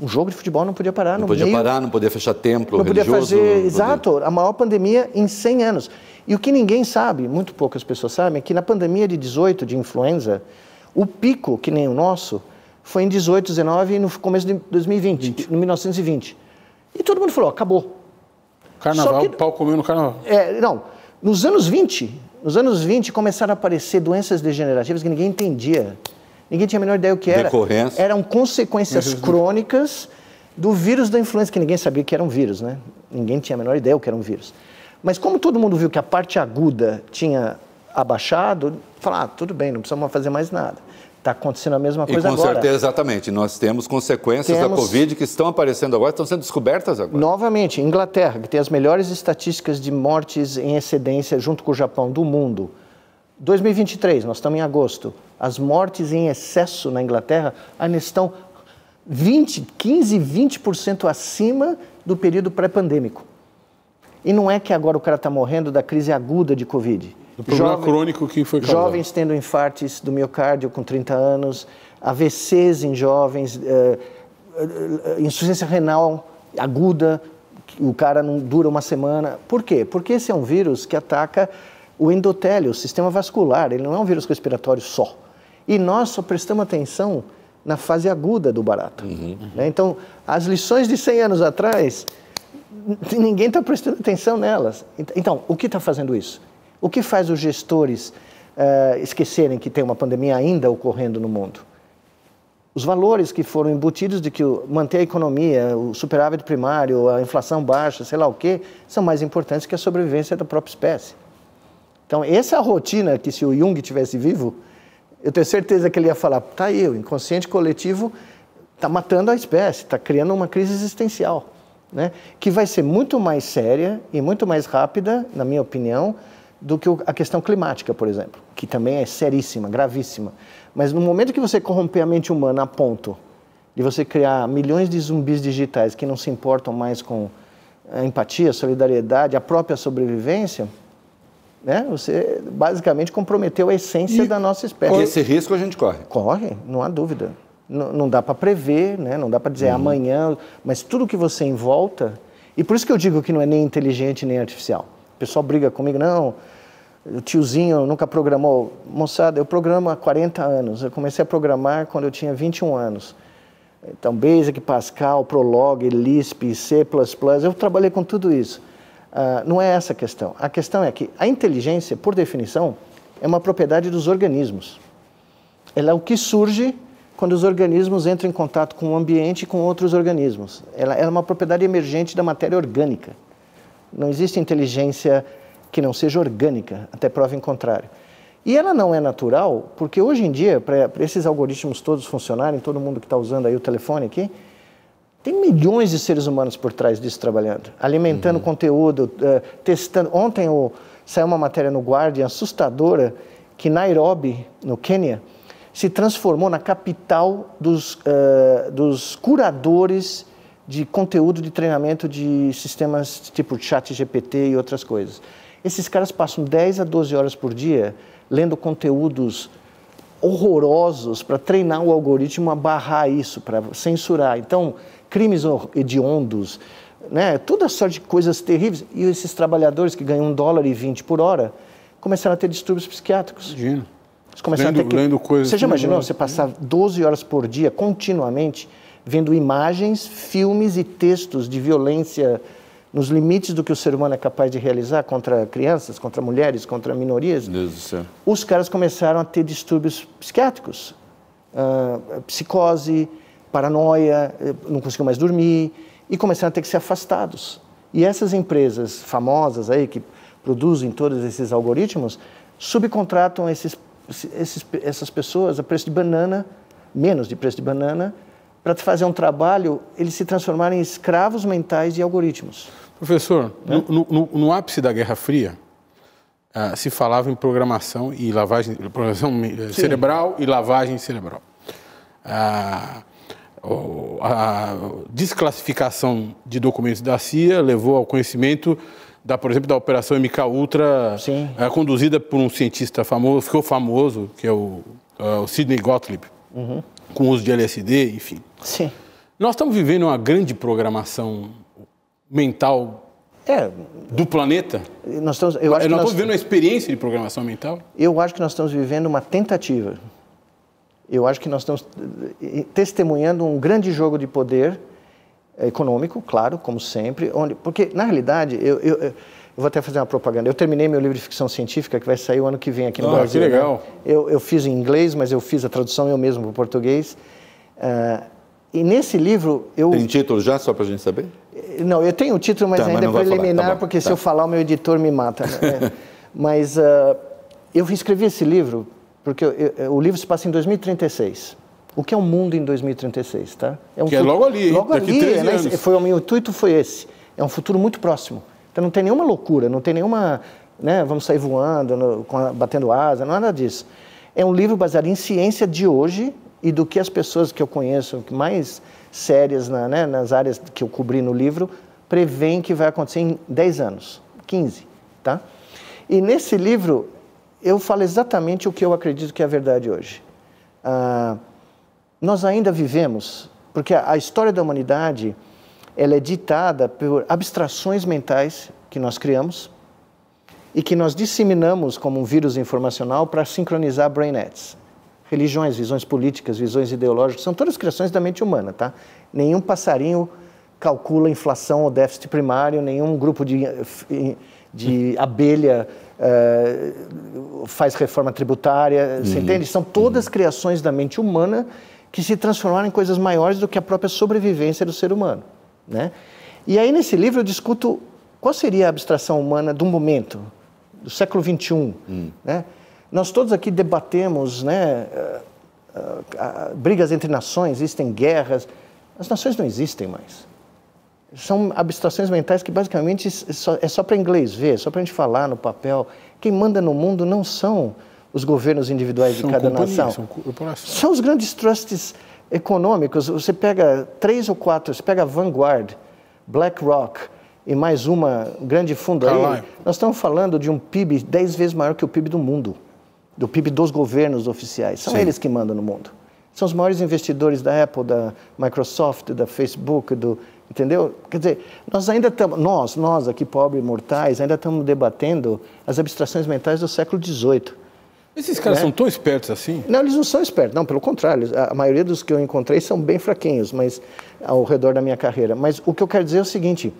Um jogo de futebol não podia parar. Não podia meio... parar, não podia fechar templo não religioso. Podia fazer, exato, a maior pandemia em 100 anos. E o que ninguém sabe, muito poucas pessoas sabem, é que na pandemia de 18 de influenza, o pico, que nem o nosso, foi em 18, 19 e no começo de 2020, 20. no 1920. E todo mundo falou, acabou. Carnaval, que, pau comeu no carnaval. É, não, nos anos 20, nos anos 20 começaram a aparecer doenças degenerativas que ninguém entendia. Ninguém tinha a menor ideia o que era. Decorrência. Eram consequências crônicas do vírus da influenza, que ninguém sabia que era um vírus, né? Ninguém tinha a menor ideia o que era um vírus. Mas como todo mundo viu que a parte aguda tinha abaixado, falaram, ah, tudo bem, não precisamos fazer mais nada. Está acontecendo a mesma coisa agora. E com agora. certeza, exatamente. Nós temos consequências temos... da Covid que estão aparecendo agora, estão sendo descobertas agora. Novamente, Inglaterra, que tem as melhores estatísticas de mortes em excedência junto com o Japão do mundo. 2023, nós estamos em agosto. As mortes em excesso na Inglaterra ainda estão 20, 15, 20% acima do período pré-pandêmico. E não é que agora o cara está morrendo da crise aguda de Covid. Do problema Jovem, crônico que foi causado. Jovens tendo infartes do miocárdio com 30 anos, AVCs em jovens, eh, eh, insuficiência renal aguda, o cara não dura uma semana. Por quê? Porque esse é um vírus que ataca o endotélio, o sistema vascular, ele não é um vírus respiratório só. E nós só prestamos atenção na fase aguda do barato. Uhum. Né? Então, as lições de 100 anos atrás, ninguém está prestando atenção nelas. Então, o que está fazendo isso? O que faz os gestores uh, esquecerem que tem uma pandemia ainda ocorrendo no mundo? Os valores que foram embutidos de que manter a economia, o superávit primário, a inflação baixa, sei lá o quê, são mais importantes que a sobrevivência da própria espécie. Então, essa é rotina que se o Jung tivesse vivo, eu tenho certeza que ele ia falar, tá aí, o inconsciente coletivo está matando a espécie, está criando uma crise existencial, né? que vai ser muito mais séria e muito mais rápida, na minha opinião, do que a questão climática, por exemplo, que também é seríssima, gravíssima. Mas no momento que você corromper a mente humana a ponto de você criar milhões de zumbis digitais que não se importam mais com a empatia, a solidariedade, a própria sobrevivência, né? você basicamente comprometeu a essência e da nossa espécie. E esse risco a gente corre? Corre, não há dúvida. Não, não dá para prever, né? não dá para dizer uhum. amanhã, mas tudo que você envolta. E por isso que eu digo que não é nem inteligente nem artificial. Pessoal briga comigo, não, o tiozinho nunca programou. Moçada, eu programo há 40 anos. Eu comecei a programar quando eu tinha 21 anos. Então, Basic, Pascal, Prolog, Lisp, C++, eu trabalhei com tudo isso. Uh, não é essa a questão. A questão é que a inteligência, por definição, é uma propriedade dos organismos. Ela é o que surge quando os organismos entram em contato com o ambiente e com outros organismos. Ela, ela é uma propriedade emergente da matéria orgânica. Não existe inteligência que não seja orgânica, até prova em contrário. E ela não é natural, porque hoje em dia, para esses algoritmos todos funcionarem, todo mundo que está usando aí o telefone aqui, tem milhões de seres humanos por trás disso trabalhando, alimentando uhum. conteúdo, uh, testando. Ontem o, saiu uma matéria no Guardian assustadora que Nairobi, no Quênia, se transformou na capital dos, uh, dos curadores de conteúdo de treinamento de sistemas tipo chat GPT e outras coisas. Esses caras passam 10 a 12 horas por dia lendo conteúdos horrorosos para treinar o algoritmo a barrar isso, para censurar. Então, crimes hediondos, né? toda sorte de coisas terríveis. E esses trabalhadores que ganham um dólar e vinte por hora começaram a ter distúrbios psiquiátricos. Imagina. Eles começaram lendo, a ter que... lendo coisas. Você já imaginou você passar 12 horas por dia continuamente vendo imagens, filmes e textos de violência nos limites do que o ser humano é capaz de realizar contra crianças, contra mulheres, contra minorias, Deus do céu. os caras começaram a ter distúrbios psiquiátricos, uh, psicose, paranoia, eh, não conseguiam mais dormir e começaram a ter que ser afastados. E essas empresas famosas aí que produzem todos esses algoritmos subcontratam esses, esses, essas pessoas a preço de banana, menos de preço de banana, para fazer um trabalho, eles se transformarem em escravos mentais de algoritmos. Professor, no, no, no, ápice da Guerra Fria, uh, se falava em programação e lavagem, programação Sim. cerebral e lavagem cerebral. Uh, a desclassificação de documentos da CIA levou ao conhecimento da, por exemplo, da operação MK Ultra, uh, conduzida por um cientista famoso, ficou famoso, que é o, o Sidney Gottlieb. Uhum com uso de LSD, enfim. Sim. Nós estamos vivendo uma grande programação mental é, do planeta. Nós estamos, eu acho nós, nós estamos vivendo uma experiência de programação mental. Eu acho que nós estamos vivendo uma tentativa. Eu acho que nós estamos eh, testemunhando um grande jogo de poder econômico, claro, como sempre, onde, porque na realidade eu, eu eu vou até fazer uma propaganda. Eu terminei meu livro de ficção científica, que vai sair o ano que vem aqui no ah, Brasil. Que legal. Né? Eu, eu, fiz em inglês, mas eu fiz a tradução eu mesmo para o português. Uh, e nesse livro eu. Tem título já, só para a gente saber? Não, eu tenho o título, mas tá, ainda mas é preliminar, tá porque tá. se eu falar, o meu editor me mata. Né? é. Mas uh, eu escrevi esse livro porque eu, eu, o livro se passa em 2036. O que é o um mundo em 2036, tá? É um que é futuro, é logo ali, logo ali, né? Foi o meu intuito foi esse. É um futuro muito próximo. Então não tem nenhuma loucura, não tem nenhuma, né, vamos sair voando, no, batendo asa, nada disso. É um livro baseado em ciência de hoje e do que as pessoas que eu conheço, mais sérias na, né, nas áreas que eu cobri no livro, preveem que vai acontecer em 10 anos, 15, tá? E nesse livro eu falo exatamente o que eu acredito que é a verdade hoje. Ah, nós ainda vivemos, porque a, história da humanidade ela é ditada por abstrações mentais que nós criamos e que nós disseminamos como um vírus informacional para sincronizar brainettes. Religiões, visões políticas, visões ideológicas, são todas criações da mente humana, tá? Nenhum passarinho calcula inflação ou déficit primário, nenhum grupo de, de abelha uh, faz reforma tributária, uhum. você entende? São todas uhum. criações da mente humana que se transformaram em coisas maiores do que a própria sobrevivência do ser humano. Né? E aí, nesse livro, eu discuto qual seria a abstração humana do momento, do século XXI. Hum. Né? Nós todos aqui debatemos né, uh, uh, brigas entre nações, existem guerras. As nações não existem mais. São abstrações mentais que basicamente é só para inglês ver, só para a gente falar no papel. Quem manda no mundo não são os governos individuais são de cada nação. São, são os grandes trusts econômicos, você pega três ou quatro, você pega Vanguard, BlackRock e mais uma grande fundo aí, nós estamos falando de um PIB dez vezes maior que o PIB do mundo, do PIB dos governos oficiais. São Sim. eles que mandam no mundo. São os maiores investidores da Apple, da Microsoft, da Facebook, do, entendeu? Quer dizer, nós ainda estamos, nós, nós aqui pobres mortais, ainda estamos debatendo as abstrações mentais do século XVIII. Esses caras né? são tão espertos assim? Não, eles não são espertos, não, pelo contrário. A maioria dos que eu encontrei são bem fraquinhos, mas ao redor da minha carreira. Mas o que eu quero dizer é o seguinte: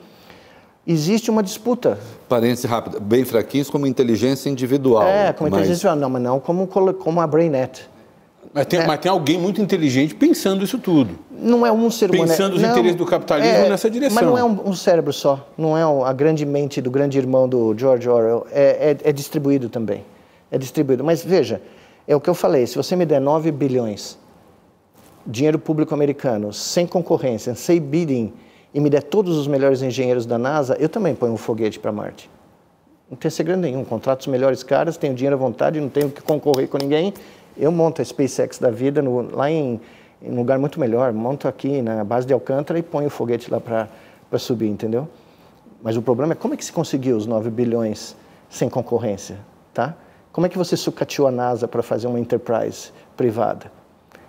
existe uma disputa. Parênteses rápido, bem fraquinhos como inteligência individual. É, como mas... inteligência individual, não, mas não como, como a BrainNet. Mas tem, é. mas tem alguém muito inteligente pensando isso tudo. Não é um ser humano. Pensando os não, interesses do capitalismo é, nessa direção. Mas não é um, um, cérebro só. Não é a grande mente do grande irmão do George Orwell. É, é, é distribuído também é distribuído. Mas veja, é o que eu falei: se você me der 9 bilhões, dinheiro público americano, sem concorrência, sem bidding, e me der todos os melhores engenheiros da NASA, eu também ponho um foguete para Marte. Não tem segredo nenhum. Contrato os melhores caras, tenho dinheiro à vontade, não tenho que concorrer com ninguém. Eu monto a SpaceX da vida no, lá em, em, um lugar muito melhor. Monto aqui na base de Alcântara e ponho o foguete lá para subir, entendeu? Mas o problema é como é que se conseguiu os 9 bilhões sem concorrência, tá? Como é que você sucateou a NASA para fazer uma enterprise privada?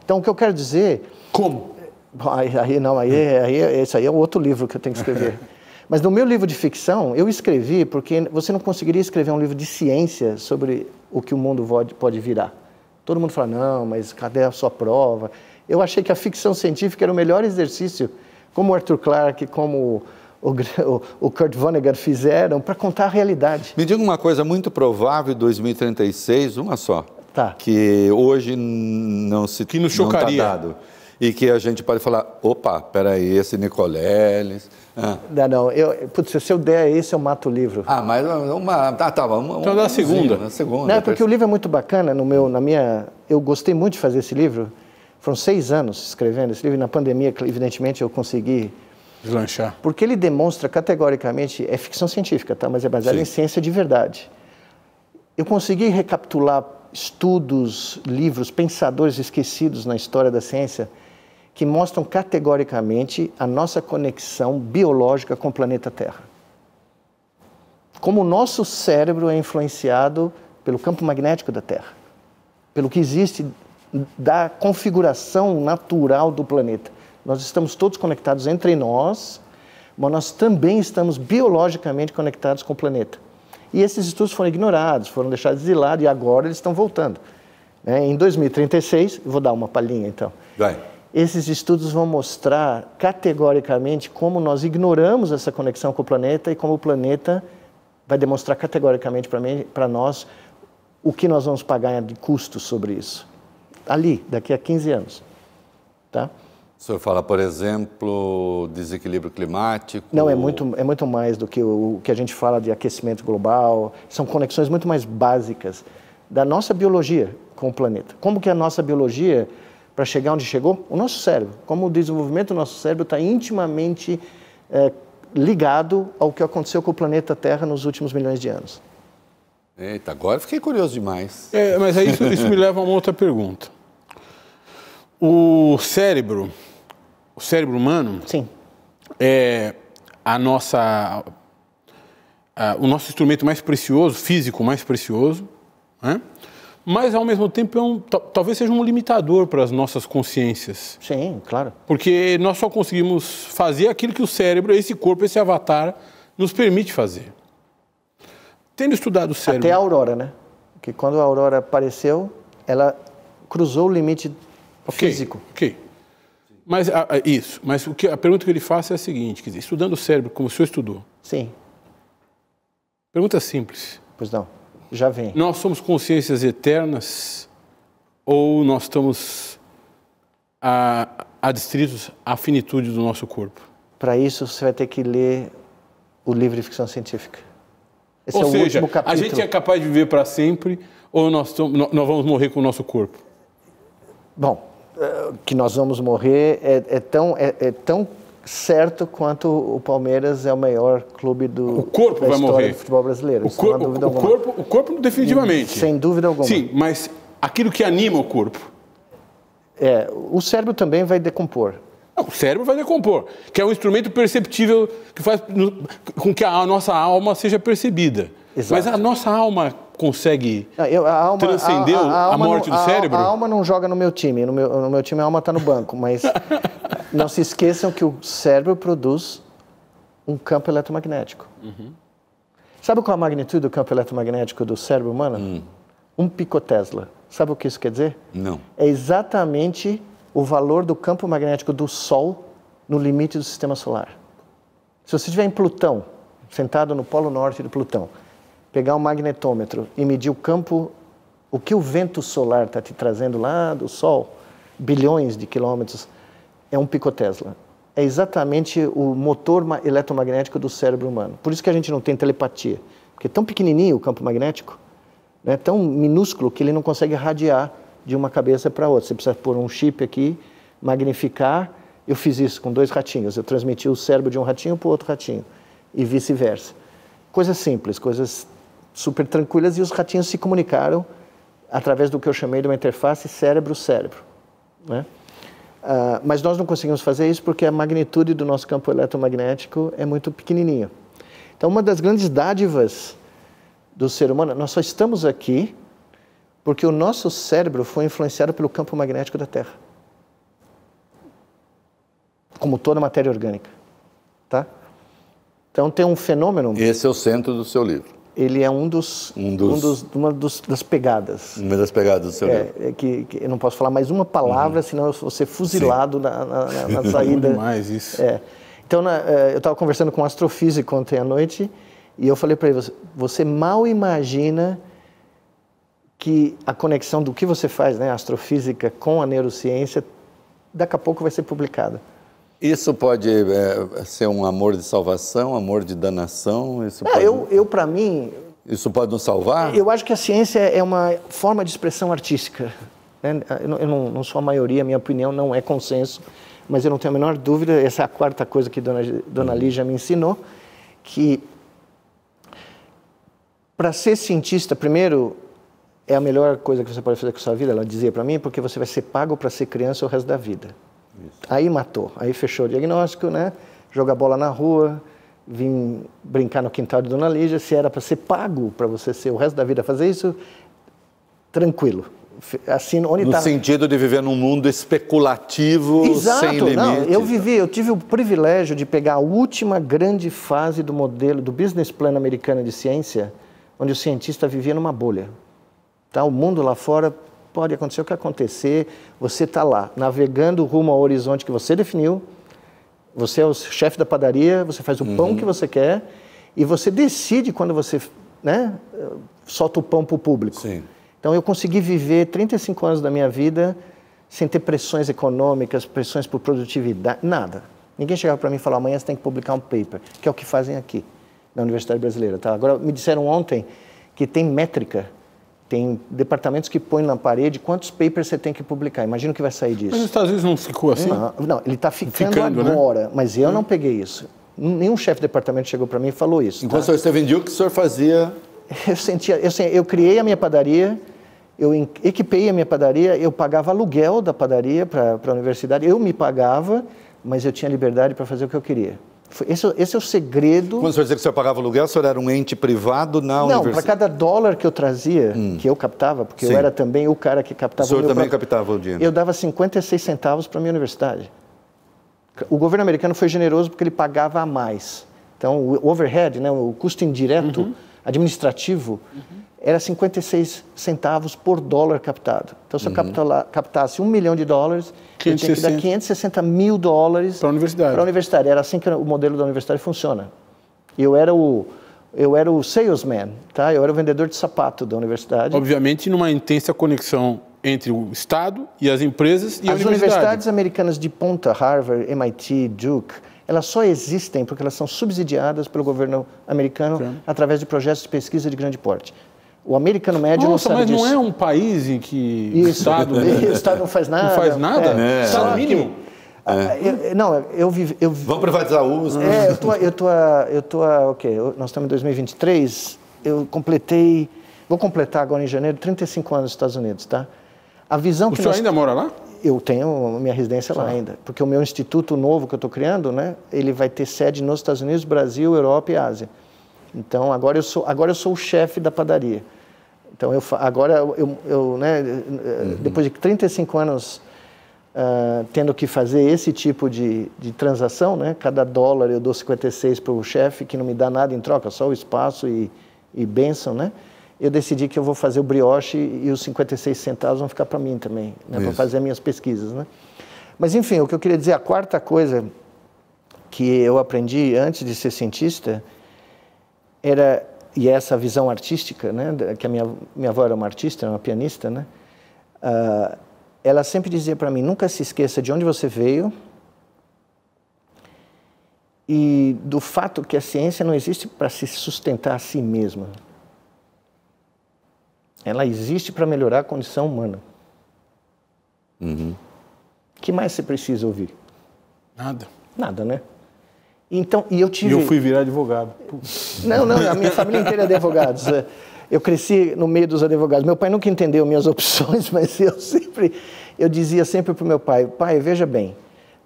Então, o que eu quero dizer... Como? Aí, aí não, aí, aí, esse aí é outro livro que eu tenho que escrever. Mas no meu livro de ficção, eu escrevi porque você não conseguiria escrever um livro de ciência sobre o que o mundo pode, virar. Todo mundo fala, não, mas cadê a sua prova? Eu achei que a ficção científica era o melhor exercício, como o Arthur Clarke, como o, o, o Kurt Vonnegut fizeram, para contar a realidade. Me diga uma coisa muito provável, 2036, uma só. Tá. Que hoje não se que nos chocaria. Não tá dado. E que a gente pode falar, opa, peraí, esse Nicoleles... Ah. Não, não, eu, putz, se eu der esse, eu mato o livro. Ah, mas uma... Tá, tá, uma, então, da segunda. Na segunda. Não, é porque o livro é muito bacana, no meu, na minha... Eu gostei muito de fazer esse livro, foram seis anos escrevendo esse livro, e na pandemia, evidentemente, eu consegui... Deslanchar. Porque ele demonstra categoricamente, é ficção científica, tá? mas é baseado Sim. em ciência de verdade. Eu consegui recapitular estudos, livros, pensadores esquecidos na história da ciência que mostram categoricamente a nossa conexão biológica com o planeta Terra. Como o nosso cérebro é influenciado pelo campo magnético da Terra, pelo que existe da configuração natural do planeta. Nós estamos todos conectados entre nós, mas nós também estamos biologicamente conectados com o planeta. E esses estudos foram ignorados, foram deixados de lado e agora eles estão voltando. É, em 2036, vou dar uma palhinha então. Vai. Esses estudos vão mostrar categoricamente como nós ignoramos essa conexão com o planeta e como o planeta vai demonstrar categoricamente para nós o que nós vamos pagar de custos sobre isso ali, daqui a 15 anos. Tá? O senhor fala, por exemplo, desequilíbrio climático? Não, é muito, é muito mais do que o, o que a gente fala de aquecimento global. São conexões muito mais básicas da nossa biologia com o planeta. Como que a nossa biologia, para chegar onde chegou? O nosso cérebro. Como o desenvolvimento do nosso cérebro está intimamente é, ligado ao que aconteceu com o planeta Terra nos últimos milhões de anos. Eita, agora fiquei curioso demais. É, mas aí isso, isso me leva a uma outra pergunta. O cérebro, o cérebro humano, Sim. é a nossa, a, o nosso instrumento mais precioso, físico mais precioso, né? Mas ao mesmo tempo é um, talvez seja um limitador para as nossas consciências. Sim, claro. Porque nós só conseguimos fazer aquilo que o cérebro, esse corpo, esse avatar, nos permite fazer. Tendo estudado o cérebro. Até a aurora, né? Que quando a aurora apareceu, ela cruzou o limite okay, físico. Ok. Mas a, a, isso. Mas o que, a pergunta que ele faz é a seguinte: quer dizer, estudando o cérebro como o senhor estudou. Sim. Pergunta simples. Pois não. Já vem. Nós somos consciências eternas ou nós estamos a, adstritos à finitude do nosso corpo? Para isso, você vai ter que ler o livro de ficção científica. Esse ou é seja, a gente é capaz de viver para sempre ou nós, nós vamos morrer com o nosso corpo? Bom, eh, que nós vamos morrer é, é tão, é, é, tão certo quanto o Palmeiras é o maior clube do o corpo vai morrer. do futebol brasileiro. O, cor, o, o corpo, o corpo definitivamente. Sem dúvida alguma. Sim, mas aquilo que anima o corpo. É, o cérebro também vai decompor. O cérebro vai decompor, que é um instrumento perceptível que faz com que a nossa alma seja percebida. Exato. Mas a nossa alma consegue a alma, transcender a, a, a, a morte não, do cérebro? A, alma não joga no meu time. No meu, no meu time a alma está no banco. Mas não se esqueçam que o cérebro produz um campo eletromagnético. Uhum. Sabe qual a magnitude do campo eletromagnético do cérebro humano? Hum. Um picotesla. Sabe o que isso quer dizer? Não. É exatamente o valor do campo magnético do Sol no limite do sistema solar. Se você estiver em Plutão, sentado no polo norte de Plutão, pegar um magnetômetro e medir o campo, o que o vento solar está te trazendo lá do Sol, bilhões de quilômetros, é um picotesla. É exatamente o motor eletromagnético do cérebro humano. Por isso que a gente não tem telepatia, porque é tão pequenininho o campo magnético, né, tão minúsculo que ele não consegue radiar de uma cabeça para outra. Você precisa pôr um chip aqui, magnificar. Eu fiz isso com dois ratinhos. Eu transmiti o cérebro de um ratinho para o outro ratinho e vice-versa. Coisas simples, coisas super tranquilas e os ratinhos se comunicaram através do que eu chamei de uma interface cérebro-cérebro. Né? Uh, mas nós não conseguimos fazer isso porque a magnitude do nosso campo eletromagnético é muito pequenininha. Então, uma das grandes dádivas do ser humano, nós só estamos aqui porque o nosso cérebro foi influenciado pelo campo magnético da Terra. Como toda matéria orgânica, tá? Então tem um fenômeno. Esse é o centro do seu livro. Ele é um dos, um dos, um dos uma dos, das pegadas. Uma das pegadas do seu é, livro. É que, que, eu não posso falar mais uma palavra, uhum. senão eu vou ser fuzilado na, na, na, na saída. demais isso. É. Então, na, é, eu estava conversando com um astrofísico ontem à noite e eu falei para ele, você mal imagina que a conexão do que você faz, né, astrofísica com a neurociência, daqui a pouco vai ser publicada. Isso pode é, ser um amor de salvação, amor de danação? Isso é, pode... eu, eu para mim... Isso pode nos salvar? Eu acho que a ciência é uma forma de expressão artística. Né? Eu, não, não, sou a maioria, minha opinião não é consenso, mas eu não tenho a menor dúvida, essa é a quarta coisa que Dona, Dona Lígia me ensinou, que para ser cientista, primeiro, é a melhor coisa que você pode fazer com a sua vida, ela dizia para mim, porque você vai ser pago para ser criança o resto da vida. Isso. Aí matou, aí fechou o diagnóstico, né? Jogar bola na rua, vim brincar no quintal de Dona Lígia, se era para ser pago para você ser o resto da vida fazer isso, tranquilo. Assim, onde no tá... sentido de viver num mundo especulativo Exato, sem limite. Não, eu vivi, eu tive o privilégio de pegar a última grande fase do modelo do business plan americano de ciência, onde o cientista vivia numa bolha. Tá? O mundo lá fora pode acontecer o que acontecer, você está lá, navegando rumo ao horizonte que você definiu, você é o chefe da padaria, você faz o uhum. pão que você quer e você decide quando você né, solta o pão para o público. Sim. Então eu consegui viver 35 anos da minha vida sem ter pressões econômicas, pressões por produtividade, nada. Ninguém chegava para mim e falava, amanhã você tem que publicar um paper, que é o que fazem aqui, na Universidade Brasileira. Tá? Agora, me disseram ontem que tem métrica tem departamentos que põem na parede quantos papers você tem que publicar. Imagina o que vai sair disso. Mas nos Estados Unidos não ficou assim? Não, não ele está ficando, ficando, né? agora, né? mas eu não peguei isso. Nenhum chefe de departamento chegou para mim e falou isso. Enquanto tá? o senhor esteve em Duke, o senhor fazia... Eu sentia, eu, eu criei a minha padaria, eu equipei a minha padaria, eu pagava aluguel da padaria para a universidade, eu me pagava, mas eu tinha liberdade para fazer o que eu queria. Esse, esse, é o segredo. Quando você dizer que você pagava aluguel, o senhor era um ente privado na universidade? Não, para cada dólar que eu trazia, hum. que eu captava, porque Sim. eu era também o cara que captava o senhor o também captava o dinheiro? Eu dava 56 centavos para a minha universidade. O governo americano foi generoso porque ele pagava a mais. Então, o overhead, né, o custo indireto uhum. administrativo, uhum era 56 centavos por dólar captado. Então, se eu uhum. captasse um milhão de dólares, 560. eu tinha que dar 560 mil dólares para a universidade. Para a universidade. Era assim que o modelo da universidade funciona. Eu era o eu era o salesman, tá? Eu era o vendedor de sapato da universidade. Obviamente, numa intensa conexão entre o Estado e as empresas e as a universidade. As universidades americanas de ponta, Harvard, MIT, Duke, elas só existem porque elas são subsidiadas pelo governo americano Sim. através de projetos de pesquisa de grande porte. O americano médio Nossa, não sabe mas disso. não é um país em que Isso, o Estado... o Estado não faz nada. Não faz nada? É. Estado mínimo? É. Eu, não, eu vivi... Eu, Vamos privatizar o uso. É, eu tô, eu tô, eu tô, ok, nós estamos em 2023, eu completei, vou completar agora em janeiro 35 anos nos Estados Unidos, tá? A visão o que senhor nós, ainda mora lá? Eu tenho minha residência lá ainda, porque o meu instituto novo que eu estou criando, né, ele vai ter sede nos Estados Unidos, Brasil, Europa e Ásia. Então agora eu sou agora eu sou o chefe da padaria. Então eu agora eu, eu né, uhum. depois de 35 anos uh, tendo que fazer esse tipo de, de transação, né, cada dólar eu dou 56 para o chefe que não me dá nada em troca, só o espaço e, e bênção, né? Eu decidi que eu vou fazer o brioche e os 56 centavos vão ficar para mim também, né, para fazer as minhas pesquisas, né? Mas enfim, o que eu queria dizer, a quarta coisa que eu aprendi antes de ser cientista era e essa visão artística, né, que a minha minha avó era uma artista, uma pianista, né, uh, ela sempre dizia para mim: nunca se esqueça de onde você veio e do fato que a ciência não existe para se sustentar a si mesma. Ela existe para melhorar a condição humana. Uhum. que mais você precisa ouvir? Nada. Nada, né? Então, e eu tive. E eu fui virar advogado. Não, não, a minha família inteira é advogados. É, eu cresci no meio dos advogados. Meu pai nunca entendeu minhas opções, mas eu sempre, eu dizia sempre para o meu pai: pai, veja bem,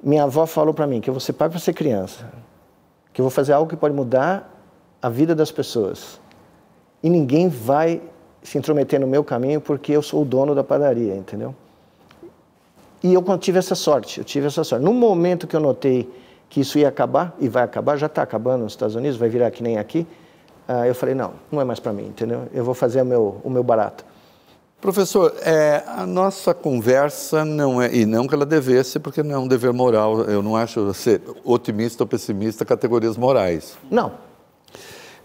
minha avó falou para mim que eu vou ser pai para ser criança, que eu vou fazer algo que pode mudar a vida das pessoas. E ninguém vai se intrometer no meu caminho porque eu sou o dono da padaria, entendeu? E eu tive essa sorte, eu tive essa sorte. No momento que eu notei que isso ia acabar, e vai acabar, já está acabando nos Estados Unidos, vai virar que nem aqui, uh, eu falei, não, não é mais para mim, entendeu? Eu vou fazer o meu, o meu barato. Professor, é, a nossa conversa não é, e não que ela devesse, porque não é um dever moral, eu não acho ser otimista ou pessimista categorias morais. Não.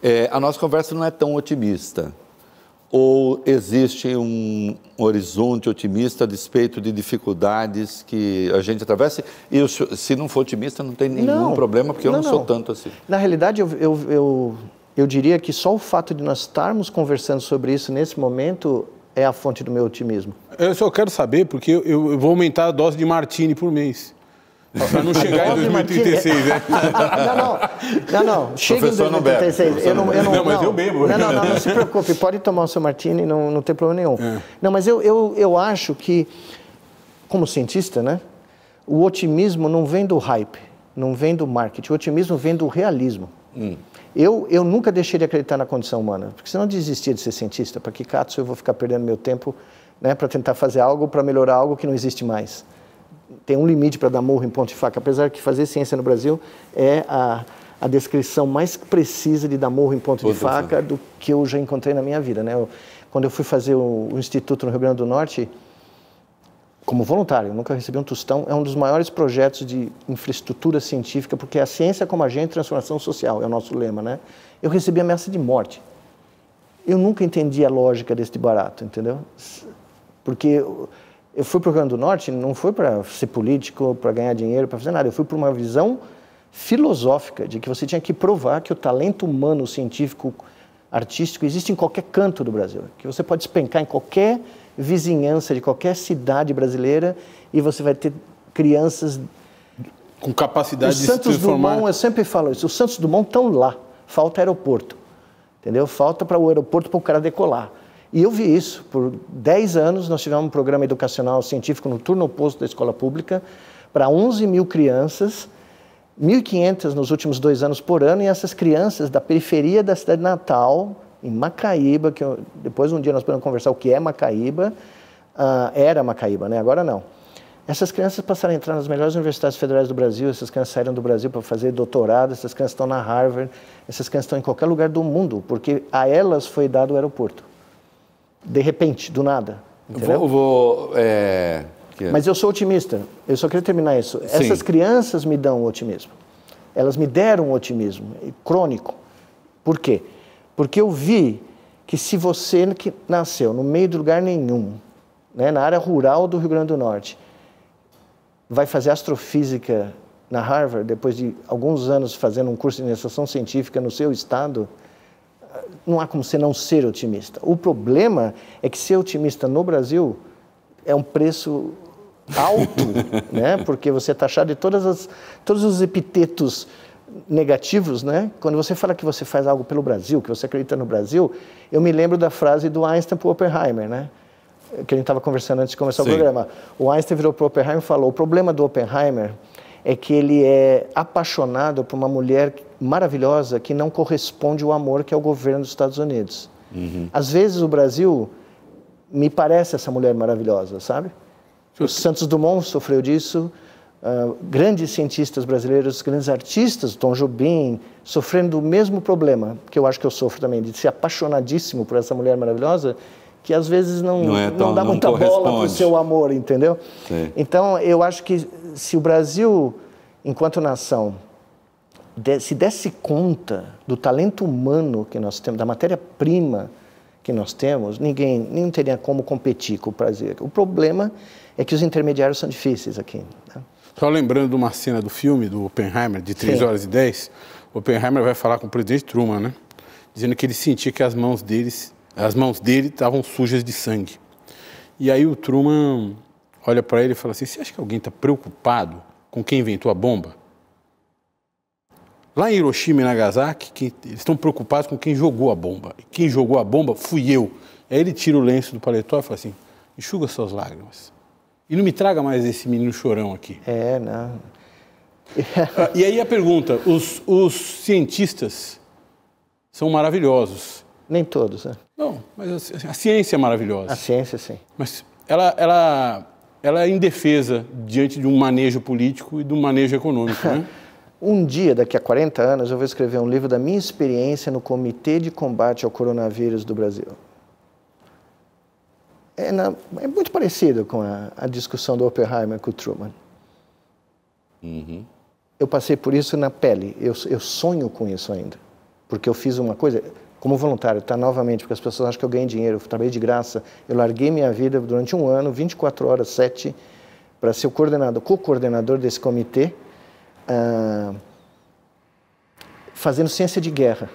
É, a nossa conversa não é tão otimista. Ou existe um horizonte otimista a despeito de dificuldades que a gente atravessa? E eu, se não for otimista, não tem nenhum não, problema, porque eu não, não, sou tanto assim. Na realidade, eu, eu, eu, eu diria que só o fato de nós estarmos conversando sobre isso nesse momento é a fonte do meu otimismo. Eu só quero saber, porque eu, eu vou aumentar a dose de Martini por mês. Para não chegar em 2036, né? Não, não. Não, não. Chega em 2036. Não eu não, eu não, não, mas eu bebo. Não, não, não, não se preocupe. Pode tomar o seu Martini, não, não tem problema nenhum. É. Não, mas eu, eu, eu acho que, como cientista, né? O otimismo não vem do hype, não vem do marketing. O otimismo vem do realismo. Hum. Eu, eu nunca deixei de acreditar na condição humana, porque senão eu desistia de ser cientista. Para que catso eu vou ficar perdendo meu tempo né, para tentar fazer algo, para melhorar algo que não existe mais? Tem um limite para dar morro em ponto de faca, apesar que fazer ciência no Brasil é a, a descrição mais precisa de dar morro em ponto de faca do que eu já encontrei na minha vida. Né? Eu, quando eu fui fazer o, o Instituto no Rio Grande do Norte, como voluntário, nunca recebi um tostão, é um dos maiores projetos de infraestrutura científica, porque a ciência como agente de transformação social, é o nosso lema, né? Eu recebi ameaça de morte. Eu nunca entendi a lógica deste barato, entendeu? Porque eu fui para o Rio Grande do Norte, não foi para ser político, para ganhar dinheiro, para fazer nada, eu fui por uma visão filosófica de que você tinha que provar que o talento humano, científico, artístico existe em qualquer canto do Brasil, que você pode despencar em qualquer vizinhança de qualquer cidade brasileira e você vai ter crianças com capacidade de Santos se transformar. Dumont, eu sempre falo isso, os Santos Dumont estão lá, falta aeroporto, entendeu? Falta para o aeroporto para o cara decolar. E eu vi isso, por 10 anos nós tivemos um programa educacional científico no turno oposto da escola pública para 11 mil crianças, 1.500 nos últimos dois anos por ano, e essas crianças da periferia da cidade natal, em Macaíba, que eu, depois um dia nós podemos conversar o que é Macaíba, uh, era Macaíba, né? agora não. Essas crianças passaram a entrar nas melhores universidades federais do Brasil, essas crianças saíram do Brasil para fazer doutorado, essas crianças estão na Harvard, essas crianças estão em qualquer lugar do mundo, porque a elas foi dado o aeroporto. De repente, do nada. Entendeu? Vou, vou é... Mas eu sou otimista, eu só queria terminar isso. Sim. Essas crianças me dão otimismo. Elas me deram otimismo crônico. Por quê? Porque eu vi que se você que nasceu no meio de lugar nenhum, né, na área rural do Rio Grande do Norte, vai fazer astrofísica na Harvard, depois de alguns anos fazendo um curso de iniciação científica no seu estado, não há como você não ser otimista. O problema é que ser otimista no Brasil é um preço alto, né? porque você é taxado de todas as, todos os epitetos negativos, né? Quando você fala que você faz algo pelo Brasil, que você acredita no Brasil, eu me lembro da frase do Einstein para Oppenheimer, né? Que a gente estava conversando antes de começar Sim. o programa. O Einstein virou para o Oppenheimer e falou: o problema do Oppenheimer é que ele é apaixonado por uma mulher maravilhosa que não corresponde ao amor que é o governo dos Estados Unidos. Uhum. Às vezes o Brasil me parece essa mulher maravilhosa, sabe? O Santos Dumont sofreu disso. Uh, grandes cientistas brasileiros, grandes artistas, Tom Jobim, sofrendo do mesmo problema que eu acho que eu sofro também, de ser apaixonadíssimo por essa mulher maravilhosa, que às vezes não, não, é tão, não dá não muita bola para o seu amor, entendeu? Sim. Então, eu acho que se o Brasil, enquanto nação, se desse conta do talento humano que nós temos, da matéria-prima que nós temos, ninguém, ninguém teria como competir com o Brasil. O problema é que os intermediários são difíceis aqui. Né? Só lembrando de uma cena do filme, do Oppenheimer, de 3 Sim. horas e 10, o Oppenheimer vai falar com o presidente Truman, né? Dizendo que ele sentia que as mãos deles, as mãos dele estavam sujas de sangue. E aí o Truman olha para ele e fala assim: Você acha que alguém está preocupado com quem inventou a bomba? Lá em Hiroshima e Nagasaki, que, eles estão preocupados com quem jogou a bomba. Quem jogou a bomba fui eu. Aí ele tira o lenço do paletó e fala assim: enxuga suas lágrimas. E não me traga mais esse menino chorão aqui. É, não. E aí a pergunta: os, os cientistas são maravilhosos. Nem todos, né? Não, mas a, a, ciência é maravilhosa. A ciência, sim. Mas ela, ela, ela é indefesa diante de um manejo político e de um manejo econômico, né? Um dia, daqui a 40 anos, eu vou escrever um livro da minha experiência no Comitê de Combate ao Coronavírus do Brasil. É, na, é muito parecido com a, a, discussão do Oppenheimer com o Truman. Uhum. Eu passei por isso na pele. Eu, eu sonho com isso ainda. Porque eu fiz uma coisa, como voluntário, tá novamente, porque as pessoas acham que eu ganhei dinheiro, eu trabalhei de graça. Eu larguei minha vida durante um ano, 24 horas, 7, para ser o coordenador, co-coordenador desse comitê ah, fazendo ciência de guerra.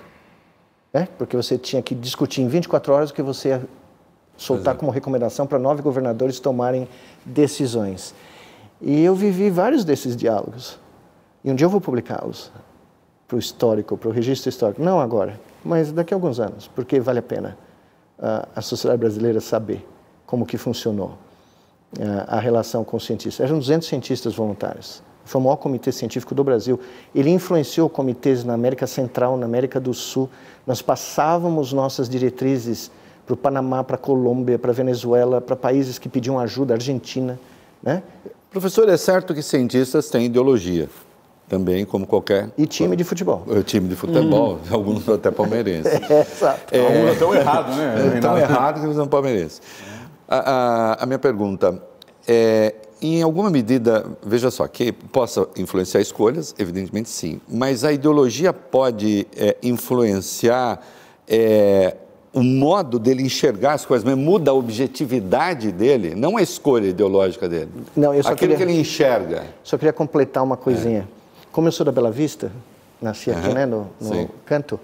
Né? Porque você tinha que discutir em 24 horas o que você ia soltar como recomendação para nove governadores tomarem decisões. E eu vivi vários desses diálogos. E um dia eu vou publicá-los para o histórico, para o registro histórico. Não agora, mas daqui a alguns anos, porque vale a pena uh, a sociedade brasileira saber como que funcionou uh, a relação com os cientistas. Eram 200 cientistas voluntários foi o maior comitê científico do Brasil. Ele influenciou comitês na América Central, na América do Sul. Nós passávamos nossas diretrizes para o Panamá, para a Colômbia, para a Venezuela, para países que pediam ajuda, Argentina. Né? Professor, é certo que cientistas têm ideologia, também como qualquer... E time de futebol. O time de futebol, hum. alguns até palmeirenses. É, exato. É, alguns até tão errado, né? É, tão errado que eles são palmeirenses. A, a, a minha pergunta é, em alguma medida, veja só, que possa influenciar escolhas, evidentemente sim, mas a ideologia pode é, influenciar é, o modo dele enxergar as coisas, mas muda a objetividade dele, não a escolha ideológica dele. Não, eu só Aquilo queria, que ele enxerga. Só queria completar uma coisinha. É. Como eu sou da Bela Vista, nasci aqui uhum, né, no, no canto,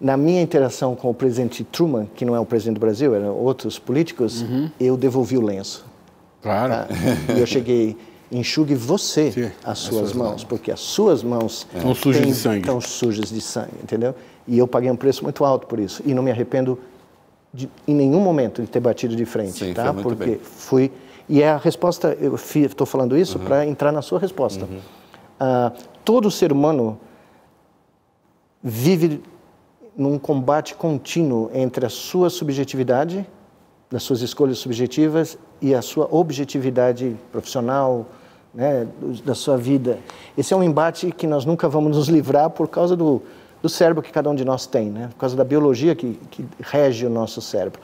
na minha interação com o presidente Truman, que não é o presidente do Brasil, eram outros políticos, uhum. eu devolvi o lenço. Claro. Tá? E eu cheguei, enxugue você Sim, as suas, as mãos, mãos, porque as suas mãos estão sujas de sangue. Estão sujas de sangue, entendeu? E eu paguei um preço muito alto por isso. E não me arrependo de, em nenhum momento de ter batido de frente, Sim, tá? Porque bem. fui. E é a resposta, eu estou falando isso uhum. para entrar na sua resposta. Uhum. Uh, todo ser humano vive num combate contínuo entre a sua subjetividade das suas escolhas subjetivas e a sua objetividade profissional, né, da sua vida. Esse é um embate que nós nunca vamos nos livrar por causa do, do cérebro que cada um de nós tem, né, por causa da biologia que, que rege o nosso cérebro.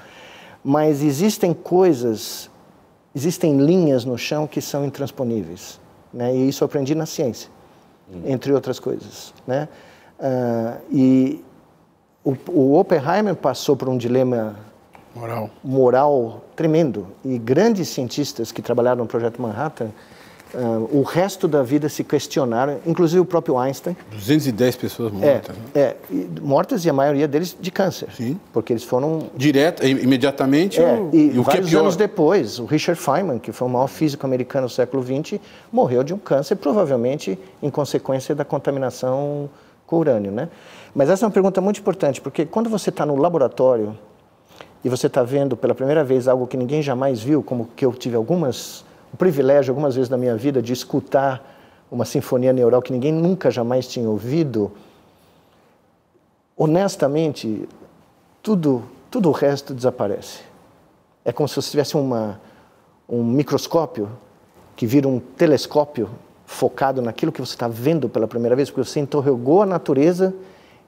Mas existem coisas, existem linhas no chão que são intransponíveis. Né, e isso eu aprendi na ciência, hum. entre outras coisas. Né? Uh, e o, o Oppenheimer passou por um dilema moral. moral tremendo. E grandes cientistas que trabalharam no Projeto Manhattan, uh, o resto da vida se questionaram, inclusive o próprio Einstein. 210 pessoas mortas. É, é e, mortas e a maioria deles de câncer. Sim. Porque eles foram... Direto, imediatamente? É, e, e o vários que é anos depois, o Richard Feynman, que foi o maior físico americano do século XX, morreu de um câncer, provavelmente em consequência da contaminação com urânio, né? Mas essa é uma pergunta muito importante, porque quando você está no laboratório e você está vendo pela primeira vez algo que ninguém jamais viu, como que eu tive algumas, o privilégio algumas vezes na minha vida de escutar uma sinfonia neural que ninguém nunca jamais tinha ouvido, honestamente, tudo, tudo o resto desaparece. É como se você tivesse uma, um microscópio que vira um telescópio focado naquilo que você está vendo pela primeira vez, porque você interrogou a natureza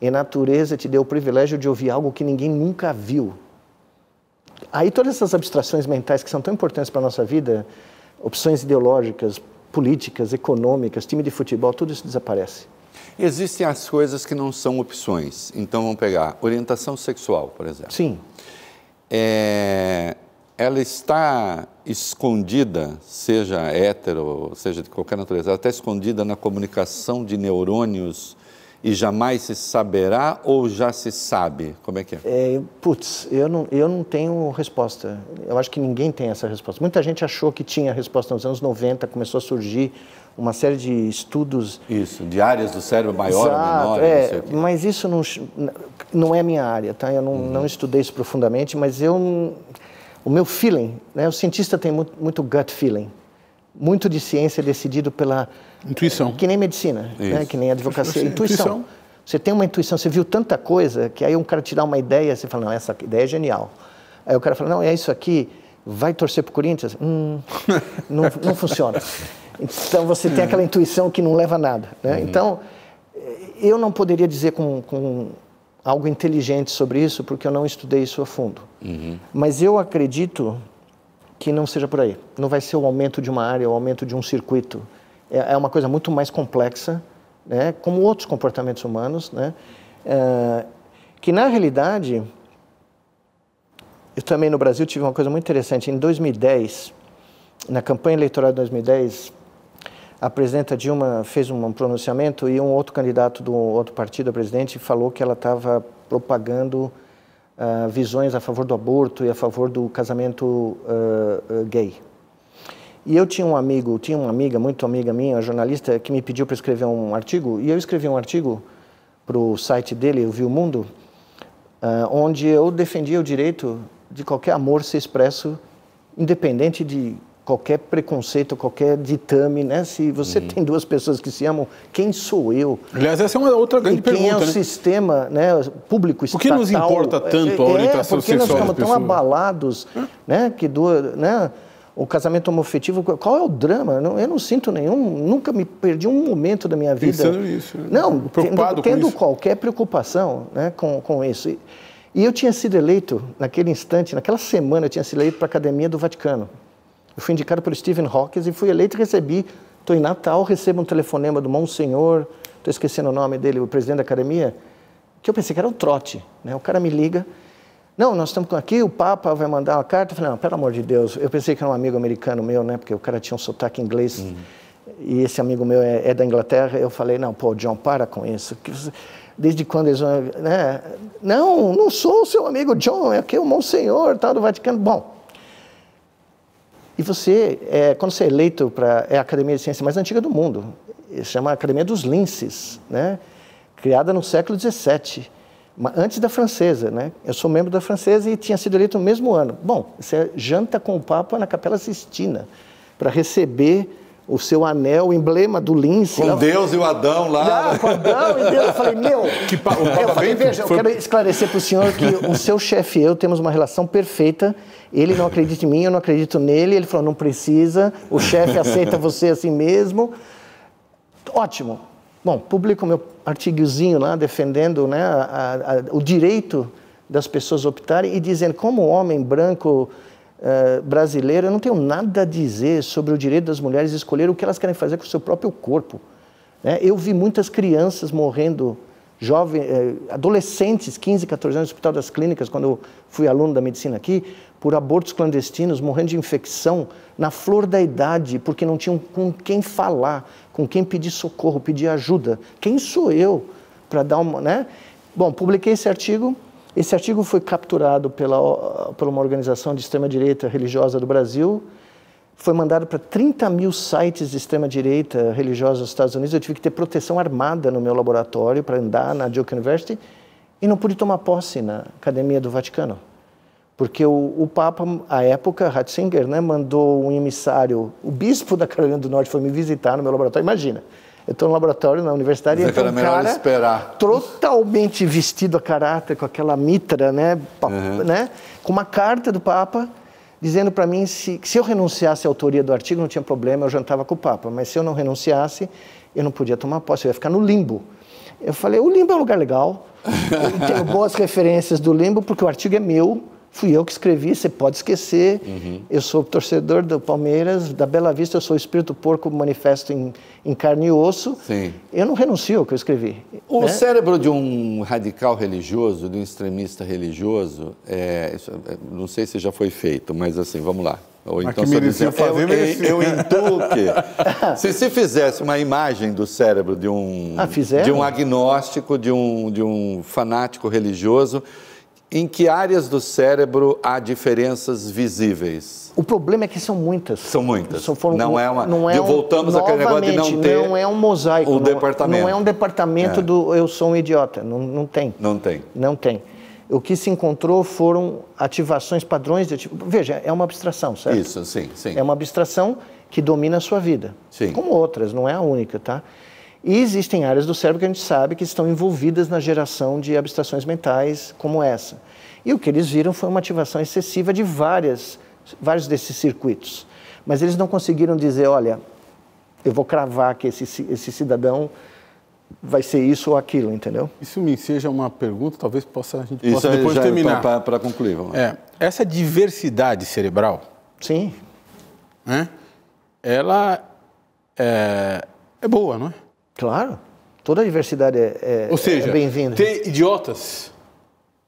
e a natureza te deu o privilégio de ouvir algo que ninguém nunca viu. Aí todas essas abstrações mentais que são tão importantes para a nossa vida, opções ideológicas, políticas, econômicas, time de futebol, tudo isso desaparece. Existem as coisas que não são opções. Então vamos pegar orientação sexual, por exemplo. Sim. É, ela está escondida, seja hétero, seja de qualquer natureza, ela está escondida na comunicação de neurônios e jamais se saberá ou já se sabe? Como é que é? é? Putz, eu não, eu não tenho resposta. Eu acho que ninguém tem essa resposta. Muita gente achou que tinha resposta nos anos 90, começou a surgir uma série de estudos. Isso, de áreas do cérebro maior Exato, ou menor. É, mas isso não, não é minha área, tá? Eu não, uhum. não estudei isso profundamente, mas eu. O meu feeling, né? O cientista tem muito, muito gut feeling. Muito de ciência decidido pela Intuição. Que nem medicina, né? que nem advocacia. Intuição. intuição. Você tem uma intuição, você viu tanta coisa que aí um cara te dá uma ideia, você fala, não, essa ideia é genial. Aí o cara fala, não, é isso aqui, vai torcer para o Corinthians? Hum, não, não funciona. Então você tem aquela intuição que não leva a nada. Né? Uhum. Então, eu não poderia dizer com, com, algo inteligente sobre isso, porque eu não estudei isso a fundo. Uhum. Mas eu acredito que não seja por aí. Não vai ser o aumento de uma área, o aumento de um circuito. É, é uma coisa muito mais complexa, né? como outros comportamentos humanos, né? É, que na realidade, eu também no Brasil tive uma coisa muito interessante. Em 2010, na campanha eleitoral de 2010, a presidenta Dilma fez um pronunciamento e um outro candidato do outro partido a presidente falou que ela estava propagando uh, visões a favor do aborto e a favor do casamento uh, uh, gay. E eu tinha um amigo, tinha uma amiga, muito amiga minha, jornalista, que me pediu para escrever um artigo, e eu escrevi um artigo para o site dele, o Viu Mundo, onde eu defendia o direito de qualquer amor ser expresso, independente de qualquer preconceito, qualquer ditame, né? Se você uhum. tem duas pessoas que se amam, quem sou eu? Aliás, essa é uma outra grande e quem pergunta. Quem é o né? sistema né, público estatal? Por que nos importa tanto a é, orientação é, porque nós ficamos tão abalados, né? Que do, né? O casamento homofetivo, qual é o drama? Eu não, eu não sinto nenhum, nunca me perdi um momento da minha vida. Pensando nisso. Né? Não, tendo, tendo qualquer preocupação né, com, com isso. E, e eu tinha sido eleito, naquele instante, naquela semana, eu tinha sido eleito para a Academia do Vaticano. Eu fui indicado pelo Stephen Hawking e fui eleito e recebi. Estou em Natal, recebo um telefonema do Monsenhor, estou esquecendo o nome dele, o presidente da academia, que eu pensei que era um trote. Né? O cara me liga. Não, nós estamos aqui, o Papa vai mandar uma carta. Eu falei, não, pelo amor de Deus. Eu pensei que era um amigo americano meu, né? Porque o cara tinha um sotaque inglês. Uhum. E esse amigo meu é, é, da Inglaterra. Eu falei, não, pô, John, para com isso. Desde quando eles vão. Né? Não, não sou o seu amigo John, é aqui o Monsenhor, tal, do Vaticano. Bom, e você, é, quando você é eleito para é a academia de ciência mais antiga do mundo, se chama Academia dos Linces, né? criada no século XVII, antes da francesa. Né? Eu sou membro da francesa e tinha sido eleito no mesmo ano. Bom, você janta com o Papa na Capela Sistina para receber o seu anel, o emblema do lince. Com Deus e o Adão lá. Não, com Adão e Deus. Eu falei, meu. Que pa, o eu falei, veja, foi... eu quero esclarecer para o senhor que o seu chefe e eu temos uma relação perfeita. Ele não acredita em mim, eu não acredito nele. Ele falou, não precisa. O chefe aceita você assim mesmo. Ótimo. Bom, publico meu artigozinho lá defendendo né, a, a, o direito das pessoas optarem e dizendo como homem branco uh, brasileiro, eu não tenho nada a dizer sobre o direito das mulheres escolher o que elas querem fazer com o seu próprio corpo. Né? Eu vi muitas crianças morrendo, jovens, uh, adolescentes, 15, 14 anos, no Hospital das Clínicas, quando eu fui aluno da medicina aqui, por abortos clandestinos, morrendo de infecção, na flor da idade, porque não tinham com quem falar, com quem pedir socorro, pedir ajuda. Quem sou eu para dar uma. Né? Bom, publiquei esse artigo esse artigo foi capturado pela, por uma organização de extrema-direita religiosa do Brasil, foi mandado para 30 mil sites de extrema-direita religiosa dos Estados Unidos. Eu tive que ter proteção armada no meu laboratório para andar na Duke University e não pude tomar posse na Academia do Vaticano. Porque o, o Papa, à época, Ratzinger, né, mandou um emissário, o bispo da Carolina do Norte foi me visitar no meu laboratório. Imagina, eu estou no laboratório na universidade Mas e então um cara esperar. totalmente vestido a caráter, com aquela mitra, né, uhum. né, com uma carta do Papa dizendo para mim se, se eu renunciasse à autoria do artigo não tinha problema, eu jantava com o Papa, mas se eu não renunciasse, eu não podia tomar posse, eu ia ficar no limbo. Eu falei, o limbo é um lugar legal, eu tenho boas referências do limbo, porque o artigo é meu, Fui eu que escrevi, você pode esquecer. Uhum. Eu sou torcedor do Palmeiras, da Bela Vista, eu sou o espírito porco manifesto em, em carne e osso. Sim. Eu não renuncio ao que eu escrevi. O né? cérebro de um radical religioso, de um extremista religioso, é, é, não sei se já foi feito, mas assim, vamos lá. Ou então que merecia fazer, eu, eu, eu intuo que se se fizesse uma imagem do cérebro de um, ah, de um agnóstico, de um, de um fanático religioso, em que áreas do cérebro há diferenças visíveis? O problema é que são muitas. São muitas. São, foram, não é uma. Não é um, voltamos àquele negócio de não ter. Não é um mosaico. O não, departamento. Não é um departamento é. do eu sou um idiota. Não, não tem. Não tem. Não tem. O que se encontrou foram ativações, padrões de ativação. Veja, é uma abstração, certo? Isso, sim, sim. É uma abstração que domina a sua vida. Sim. Como outras, não é a única, tá? E existem áreas do cérebro que a gente sabe que estão envolvidas na geração de abstrações mentais como essa. E o que eles viram foi uma ativação excessiva de várias, vários desses circuitos. Mas eles não conseguiram dizer, olha, eu vou cravar que esse, esse cidadão vai ser isso ou aquilo, entendeu? Isso me seja uma pergunta, talvez possa, a gente isso possa depois terminar. Para concluir, vamos é, essa diversidade cerebral, sim, né, ela é, é boa, não é? Claro, toda a diversidade é, é, Ou seja, é bem-vinda. Ter idiotas,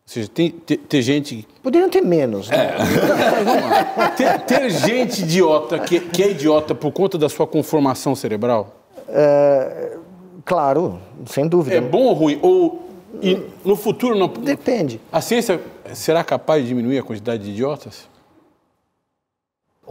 ou seja, tem, ter, ter gente. Poderiam ter menos. Né? É. ter, ter, gente idiota que, que é idiota por conta da sua conformação cerebral? É, Claro, sem dúvida. É bom ou ruim? Ou no futuro não. Depende. A ciência será capaz de diminuir a quantidade de idiotas?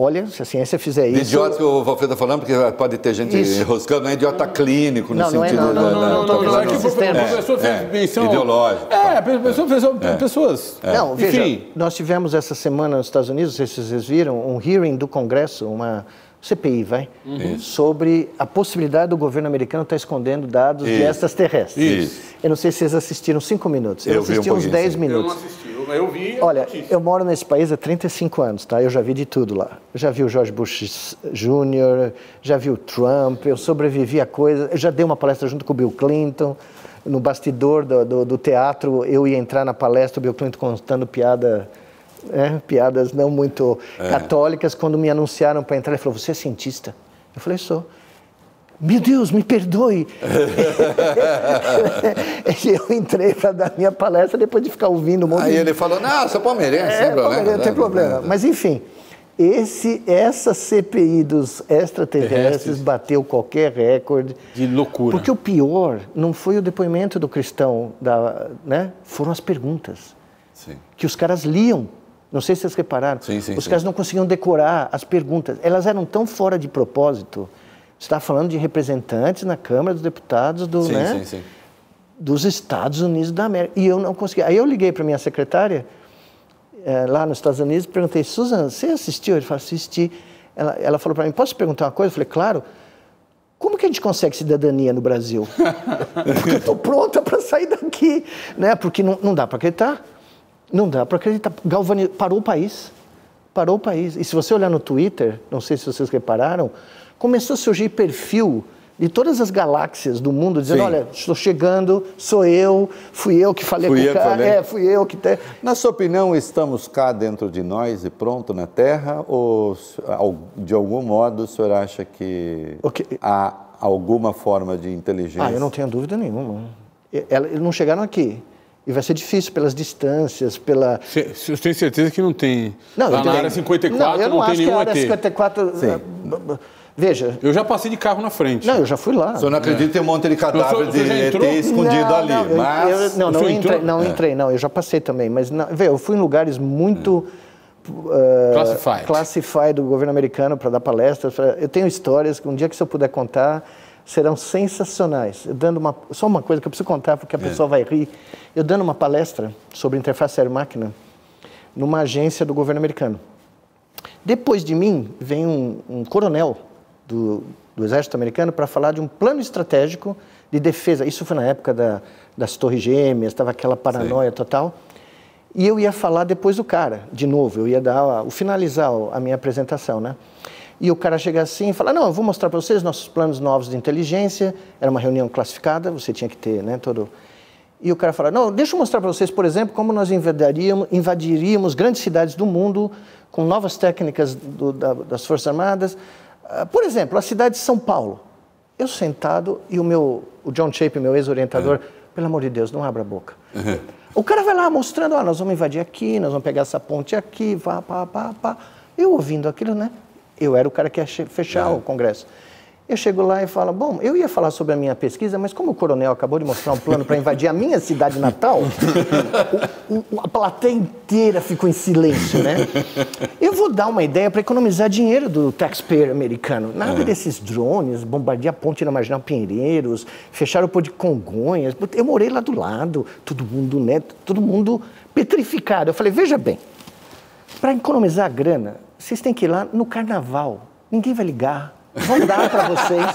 Olha, se a ciência fizer isso. Idiota que o Valfredo está falando, porque pode ter gente isso. enroscando, não é idiota clínico no não, sentido não é, não, da. Não, não, não, não, é que o professor fez menção. Ideológico. É, pessoa fez é. pessoas. Não, veja, nós tivemos essa semana nos Estados Unidos, não vocês viram, um hearing do Congresso, uma CPI, vai, uhum. sobre a possibilidade do governo americano estar escondendo dados Isso. de extraterrestres. Isso. Eu não sei se vocês assistiram cinco minutos. Eu, eu assisti um uns 10 minutos. Eu não assisti, eu vi. Olha, eu moro nesse país há 35 anos, tá? Eu já vi de tudo lá. Eu já vi o George Bush Jr., já vi o Trump, eu sobrevivi a coisa. Eu já dei uma palestra junto com o Bill Clinton. No bastidor do, do, do teatro, eu ia entrar na palestra, o Bill Clinton contando piada é, piadas não muito é. católicas, quando me anunciaram para entrar, ele falou: Você é cientista? Eu falei: Sou. Meu Deus, me perdoe. eu entrei para dar minha palestra depois de ficar ouvindo um monte Aí de... ele falou: Não, sou palmeirense, é, sem problema. Não tem problema. Mas enfim. Esse, essa CPI dos extraterrestres Terrestres. bateu qualquer recorde. De loucura. Porque o pior não foi o depoimento do cristão, da, né? foram as perguntas. Sim. Que os caras liam não sei se vocês repararam. Sim, sim, Os sim. caras não conseguiam decorar as perguntas. Elas eram tão fora de propósito. Você está falando de representantes na Câmara dos Deputados do, sim, né, sim, dos Estados Unidos da América. E eu não conseguia. Aí eu liguei para minha secretária, é, lá nos Estados Unidos, e perguntei, Susan, você assistiu? Ele falou, assisti. Ela, ela falou para mim, posso perguntar uma coisa? Eu falei, claro. Como que a gente consegue cidadania no Brasil? Porque eu estou pronta para sair daqui, né? Porque não, não dá para acreditar. Não dá para acreditar. Galvani parou o país. Parou o país. E se você olhar no Twitter, não sei se vocês repararam, começou a surgir perfil de todas as galáxias do mundo dizendo, Sim. olha, estou chegando, sou eu, fui eu que falei fui com o cara, é, fui eu que... Te... Na sua opinião, estamos cá dentro de nós e pronto na Terra ou de algum modo o senhor acha que okay. há alguma forma de inteligência? Ah, eu não tenho dúvida nenhuma. Eles não chegaram aqui. E vai ser difícil pelas distâncias, pela... Você tem certeza que não tem... Não, Lá na área 54 não, eu não, não tem nenhum ET. área 54... Sim. Veja... Eu já passei de carro na frente. Não, eu já fui lá. Senhor não acredita que tem um monte de cadáver de ET escondido não, ali, não, mas... Eu, não, não entrei, não, é. entrei, não, eu já passei também, mas, não, veja, eu fui em lugares muito... Uh, classified. classified do governo americano para dar palestras. Eu tenho histórias que um dia que se eu puder contar serão sensacionais. Eu dando uma, só uma coisa que eu preciso contar porque a é. pessoa vai rir. Eu dando uma palestra sobre interface air-máquina numa agência do governo americano. Depois de mim, vem um, um coronel do, do, exército americano para falar de um plano estratégico de defesa. Isso foi na época da, das Torres Gêmeas, estava aquela paranoia Sim. total. E eu ia falar depois do cara, de novo, eu ia dar o finalizar a minha apresentação, né? E o cara chega assim e fala: Não, eu vou mostrar para vocês nossos planos novos de inteligência. Era uma reunião classificada, você tinha que ter né, todo. E o cara fala: Não, deixa eu mostrar para vocês, por exemplo, como nós invadiríamos, invadiríamos grandes cidades do mundo com novas técnicas do, da, das Forças Armadas. Uh, por exemplo, a cidade de São Paulo. Eu sentado e o meu, o John Chape, meu ex-orientador, uhum. pelo amor de Deus, não abra a boca. Uhum. O cara vai lá mostrando: ah, nós vamos invadir aqui, nós vamos pegar essa ponte aqui, pá, pá, pá, pá. Eu ouvindo aquilo, né? Eu era o cara que ia fechar é. o Congresso. Eu chego lá e falo, bom, eu ia falar sobre a minha pesquisa, mas como o coronel acabou de mostrar um plano para invadir a minha cidade natal, o, o, a plateia inteira ficou em silêncio, né? Eu vou dar uma ideia para economizar dinheiro do taxpayer americano. Nada é. desses drones, bombardear a ponte na Marginal Pinheiros, fechar o pôr de Congonhas. Eu morei lá do lado, todo mundo, né? Todo mundo petrificado. Eu falei, veja bem, para economizar grana, vocês têm que ir lá no carnaval. Ninguém vai ligar. Vão dar para vocês.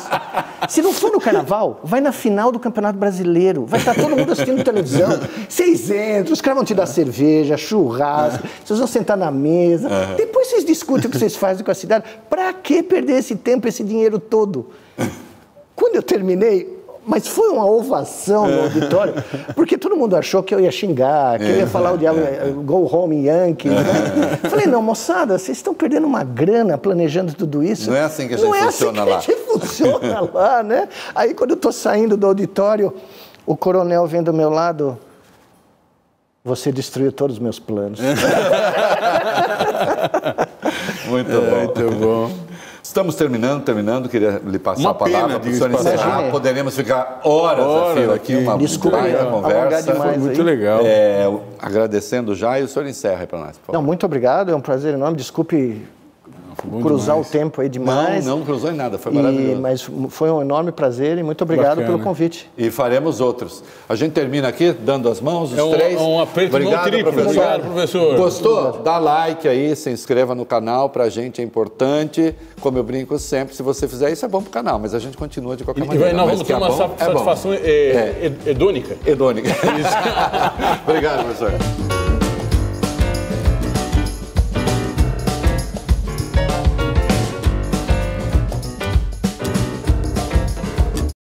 Se não for no carnaval, vai na final do Campeonato Brasileiro. Vai estar todo mundo assistindo televisão. Vocês entram, os caras vão te dar cerveja, churrasco, vocês vão sentar na mesa. Uhum. Depois vocês discutem o que vocês fazem com a cidade. Para que perder esse tempo, esse dinheiro todo? Quando eu terminei, mas foi uma ovação no auditório, porque todo mundo achou que eu ia xingar, que eu ia falar o diabo, é, go home Yankee. Né? Falei, não, moçada, vocês estão perdendo uma grana planejando tudo isso. Não é assim que a gente não funciona é assim lá. Que a gente funciona lá, né? Aí quando eu estou saindo do auditório, o coronel vem do meu lado, você destruiu todos os meus planos. muito bom. Muito bom. Estamos terminando, terminando. Queria lhe passar uma a palavra para o senhor encerrar. Poderemos ficar horas, horas a fio aqui, uma Desculpa, conversa. Demais muito aí. legal. É, agradecendo já e o senhor encerra para nós. Não, muito obrigado, é um prazer enorme. Desculpe cruzar demais. o tempo aí demais. Não, não cruzou em nada, foi maravilhoso. E, mas foi um enorme prazer e muito obrigado Bacana. pelo convite. E faremos outros. A gente termina aqui dando as mãos, os é um, três. Um aperto obrigado, triplo. Professor. Obrigado, professor. Gostou? Dá like aí, se inscreva no canal, pra gente é importante. Como eu brinco sempre, se você fizer isso é bom pro canal, mas a gente continua de qualquer e, maneira. E nós vamos ter é uma bom, satisfação é é, é. hedônica. Hedônica. obrigado, professor.